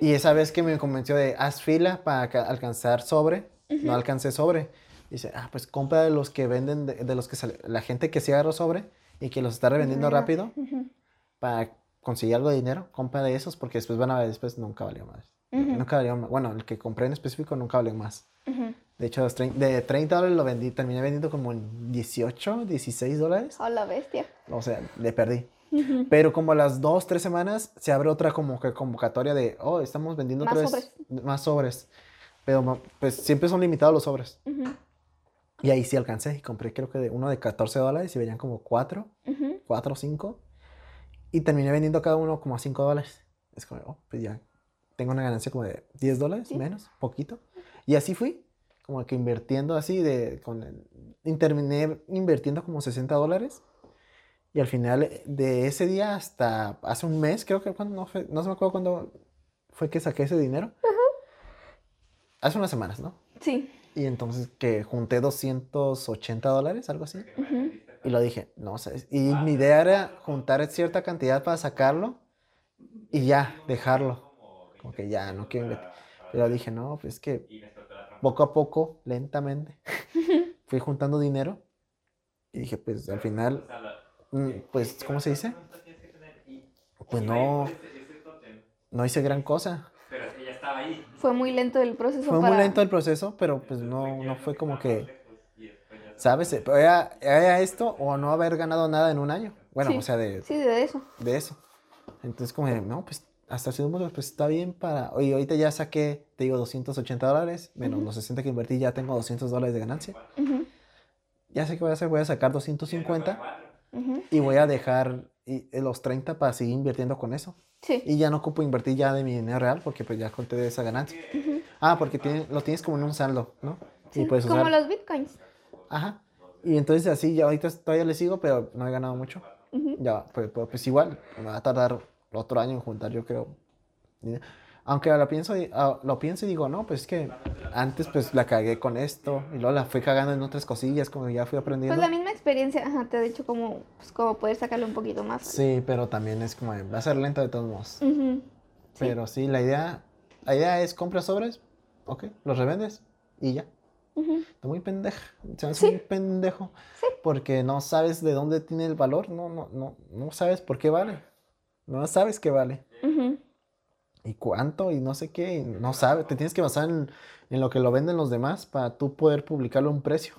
Y esa vez que me convenció de, haz fila para ca- alcanzar sobre, no alcancé sobre. Dice, ah, pues compra de los que venden, de, de los que sale, la gente que sí agarró sobre y que los está revendiendo rápido para conseguir algo de dinero, compra de esos porque después van a ver, después nunca valió más. Nunca valió más. Bueno, el que compré en específico nunca valió más. De hecho, de 30 dólares lo vendí, terminé vendiendo como en 18, 16 dólares. Hola, bestia. O sea, le perdí. Pero como a las dos, tres semanas se abre otra como que convocatoria de, oh, estamos vendiendo Más otra vez más sobres. Pero pues siempre son limitados los sobres. Ujú. Y ahí sí alcancé y compré creo que de uno de 14 dólares y venían como 4, Ujú. 4 o 5. Y terminé vendiendo cada uno como a 5 dólares. Es como, oh, pues ya tengo una ganancia como de 10 dólares, Sí. menos, poquito. Y así fui, como que invirtiendo así de, con el- terminé invirtiendo como 60 dólares. Y al final eh, de ese día hasta hace un mes, creo que cuando, no, fue- no se me acuerdo cuándo fue que saqué ese dinero. Hace unas semanas, ¿no? Sí. Y entonces que junté 280 dólares, algo así. Y lo dije, no sé. Y mi idea era juntar cierta cantidad para sacarlo y ya, dejarlo. Como que ya, no quiero invertir. Pero dije, no, pues es que poco a poco, lentamente, fui juntando dinero. Y dije, pues al final, mm, pues, ¿cómo se dice? Pues no, no hice gran cosa. Pero es que ya estaba ahí. Fue muy lento el proceso Fue para... muy lento el proceso, pero pues no, no fue como que, ¿sabes? Era, era esto o no haber ganado nada en un año. Bueno, Sí. o sea, de, Sí, de eso. de eso. Entonces, como, no, pues hasta cierto punto, pues está bien para. Oye, ahorita ya saqué, te digo, 280 dólares, menos los 60 que invertí, ya tengo 200 dólares de ganancia. Ujú. Ya sé qué voy a hacer, voy a sacar 250 Ujú. y voy a dejar y- eh, los 30 para seguir invirtiendo con eso. Sí. Y ya no ocupo invertir ya de mi dinero real porque pues ya conté de esa ganancia. Ah, porque tiene- lo tienes como en un saldo, ¿no? Sí, Y puedes Como usar. los bitcoins. Ajá. Y entonces así, ya ahorita todavía le sigo, pero no he ganado mucho. Ya, pues, pues, pues igual, me va a tardar otro año en juntar, yo creo. Aunque lo pienso, ah, lo pienso y digo, no, pues es que antes pues la cagué con esto y luego la fui cagando en otras cosillas, como ya fui aprendiendo. Pues la misma experiencia, ajá, te ha dicho como, pues, como poder sacarle un poquito más. Sí, pero también es como, va a ser lento de todos modos. Ujú. Pero sí, la idea, la idea es compras sobres, ok, los revendes y ya. Ujú. Está muy pendeja, se me hace Sí. muy pendejo. Sí. Porque no sabes de dónde tiene el valor, no, no, no, no sabes por qué vale. No sabes qué vale. Y cuánto y no sé qué, y no sabes, te tienes que basar en, en lo que lo venden los demás para tú poder publicarlo a un precio.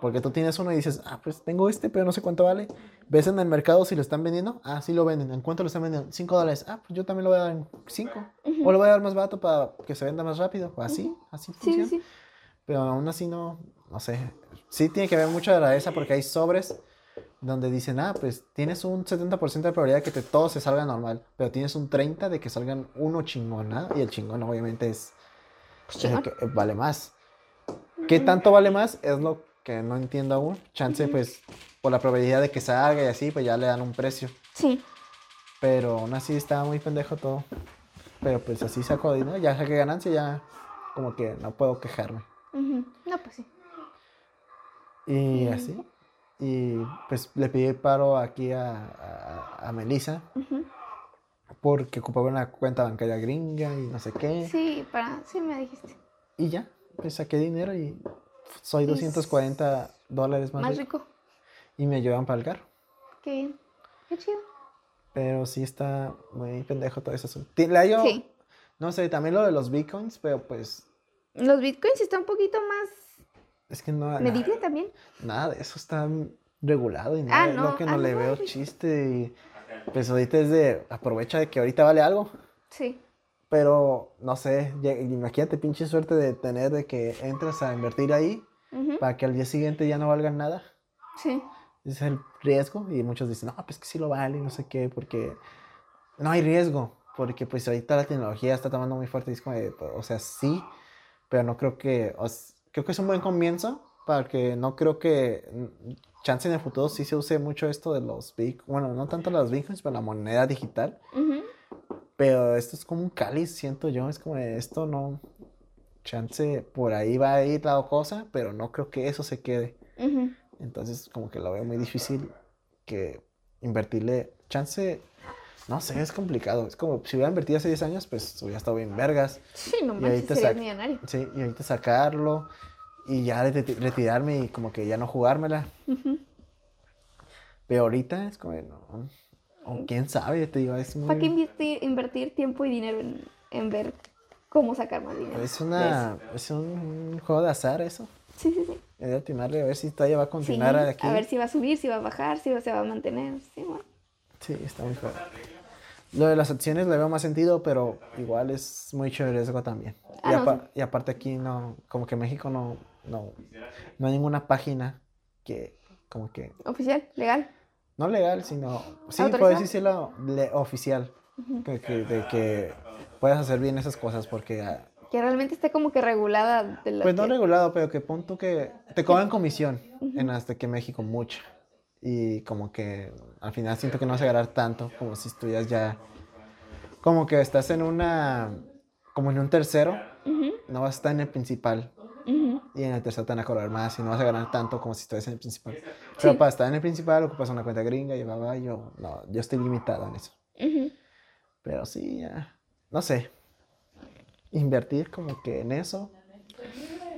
Porque tú tienes uno y dices, ah, pues tengo este, pero no sé cuánto vale. Ves en el mercado si lo están vendiendo, ah, sí lo venden. ¿En cuánto lo están vendiendo? 5 dólares. Ah, pues yo también lo voy a dar en 5. Ujú. O lo voy a dar más barato para que se venda más rápido. O así, así Sí, funciona. sí, sí. Pero aún así no, no sé. Sí tiene que ver mucho de la esa porque hay sobres donde dicen, ah, pues tienes un 70% de probabilidad de que te, todo se salga normal, pero tienes un 30% de que salgan uno chingón, ¿ah? Y el chingón obviamente es, es el Chingón. que vale más. ¿Qué tanto vale más? Es lo que no entiendo aún. Chance, pues, por la probabilidad de que salga y así, pues ya le dan un precio. Sí. Pero aún así está muy pendejo todo. Pero pues así saco dinero, ya saqué ganancia, ya como que no puedo quejarme. Ujú. No, pues sí. Y así. Y pues le pedí paro aquí a, a, a Melissa porque ocupaba una cuenta bancaria gringa y no sé qué. Sí, para, sí me dijiste. Y ya, pues saqué dinero y soy Es 240 dólares más, Más rico. rico. Y me llevan para el carro. Qué bien. Qué chido. Pero sí está muy pendejo todo eso. Le hallo, Sí. no sé, también lo de los bitcoins, pero pues Los bitcoins están un poquito más es que no, también. nada de eso está regulado y Ah, nada, es no, lo que no ah, le no, veo sí. chiste. Y pues ahorita es de aprovecha de que ahorita vale algo. Sí. Pero, no sé, imagínate pinche suerte de tener de que entras a invertir ahí para que al día siguiente ya no valgan nada. Sí. Ese es el riesgo y muchos dicen, no, pues que sí lo vale, no sé qué, porque no hay riesgo, porque pues ahorita la tecnología está tomando muy fuerte y es como, de, o sea, sí, pero no creo que, o creo que es un buen comienzo, para que no creo que, mm, chance en el futuro sí se use mucho esto de los bitcoins, bueno, no tanto los bitcoins, pero la moneda digital. Pero esto es como un cáliz, siento yo. Es como esto no. Chance, por ahí va a ir la cosa, pero no creo que eso se quede. Entonces, como que lo veo muy difícil que invertirle. Chance, no sé, es complicado. Es como si hubiera invertido hace 10 años, pues hubiera estado bien vergas. Sí, no Y ahorita serías millonario. Sí, y ahorita sacarlo y ya reti- retirarme y como que ya no jugármela. Pero ahorita es como no. O quién sabe, te digo, es muy. ¿Para qué invertir, invertir tiempo y dinero en, en ver cómo sacar más dinero? Es una. Es un juego de azar eso. Sí, sí, sí. He de a ver si todavía va a Sí, continuar aquí. A ver si va a subir, si va a bajar, si va- se va a mantener. Sí, bueno. Sí, está muy feo. Lo de las acciones le veo más sentido, pero igual es mucho riesgo también. Ah, y, no, apa- y aparte aquí no, como que México no, no, no hay ninguna página que, como que, Oficial, legal. no legal, sino, sí, puedes decirlo le- oficial, que, que- de que puedas hacer bien esas cosas, porque, ah, Que realmente esté como que regulada de lo pues no regulado, pero que punto que te cobran comisión en hasta que México mucha. Y como que al final siento que no vas a ganar tanto como si estuvieras ya. Como que estás en una. Como en un tercero, no vas a estar en el principal. Y en el tercero te van a cobrar más y no vas a ganar tanto como si estuvieras en el principal. Pero Sí. para estar en el principal ocupas una cuenta gringa y yo. No, yo estoy limitado en eso. Ujú. Pero sí, ya. No sé. Invertir como que en eso.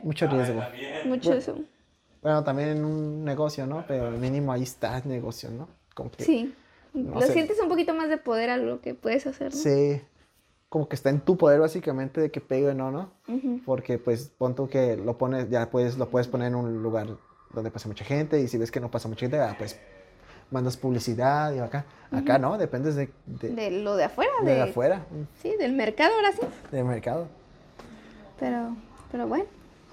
Mucho riesgo. Mucho eso. Bueno, también en un negocio, ¿no? Pero mínimo ahí está el negocio, ¿no? Como que, Sí. no lo sé. sientes un poquito más de poder a lo que puedes hacer, ¿no? Sí, como que está en tu poder básicamente de que pegue o no, ¿no? Porque pues pon tú que lo pones, ya puedes, lo puedes poner en un lugar donde pasa mucha gente y si ves que no pasa mucha gente, ah, pues mandas publicidad y acá. Acá no, dependes de, de, De lo de afuera, de de, afuera, Sí, del mercado ahora sí. del mercado. Pero, pero bueno.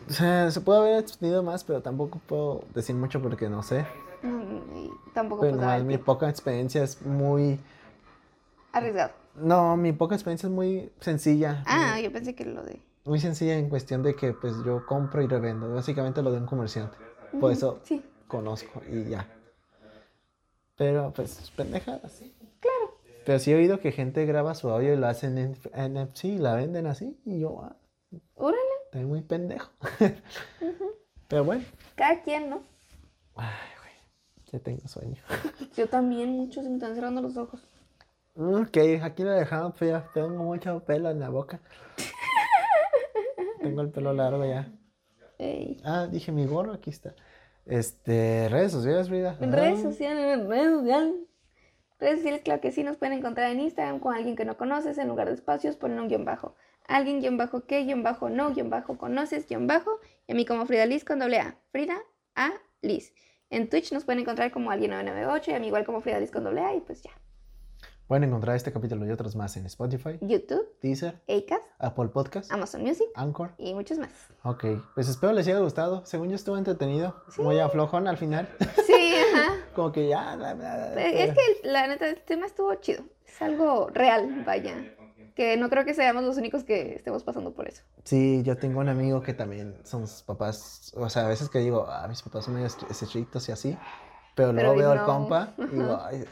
O sea, se puede haber extendido más, pero tampoco puedo decir mucho porque no sé. mm, y tampoco Pero pues nomás el mi poca experiencia es muy... arriesgado. No, mi poca experiencia es muy sencilla. Ah, yo pensé que lo de. muy sencilla en cuestión de que pues yo compro y revendo, básicamente lo de un comerciante. Por eso Sí. conozco y ya. Pero pues pendejadas. Claro. Pero sí he oído que gente graba su audio y lo hacen en NFC y la venden así. Y yo, ah, Órale. Estoy muy pendejo. Pero bueno. Cada quien, ¿no? Ay, güey. Ya tengo sueño. Yo también, muchos se me están cerrando los ojos. Ok, aquí lo dejamos, pero ya tengo mucho pelo en la boca. tengo el pelo largo ya. Ey. Ah, dije mi gorro, aquí está. Este, redes sociales, Frida. En redes sociales, en redes sociales. Redes sociales, claro que sí, nos pueden encontrar en Instagram con alguien que no conoces, en lugar de espacios ponen un guion bajo. Alguien guion bajo que, guion bajo no, guion bajo conoces, guion bajo. Y a mí como Frida Liz con doble A. Frida A Liz. En Twitch nos pueden encontrar como alguien 998 y a mí igual como Frida Liz con doble A y pues ya. Pueden encontrar este capítulo y otros más en Spotify, YouTube, Deezer, Acast, Apple Podcast, Amazon Music Anchor. y muchos más. Ok, pues espero les haya gustado. Según yo estuvo entretenido, muy aflojón al final. Sí, ajá. Como que ya. Es que la neta, el tema estuvo chido. Es algo real, vaya. Que no creo que seamos los únicos que estemos pasando por eso. Sí, yo tengo un amigo que también son sus papás. O sea, a veces que digo, ah, mis papás son medio estri- estrictos y así. Pero luego Pero veo al no. compa y digo, "Ay,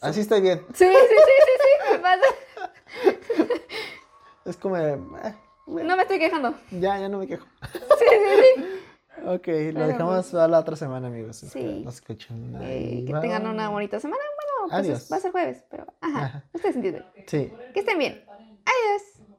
así estoy bien. Sí, sí, sí, sí, sí, me pasa. Es como, de, "Ah, bueno, No me estoy quejando. ya, ya no me quejo. Sí, sí, sí. Ok, lo Bueno, dejamos para la otra semana, amigos. Sí. Nos escuchan. Eh, Ahí que tengan una bonita semana. Bueno, pues Adiós. va a ser jueves, pero ajá. Ajá. Ustedes entienden. Sí. Que estén bien. this.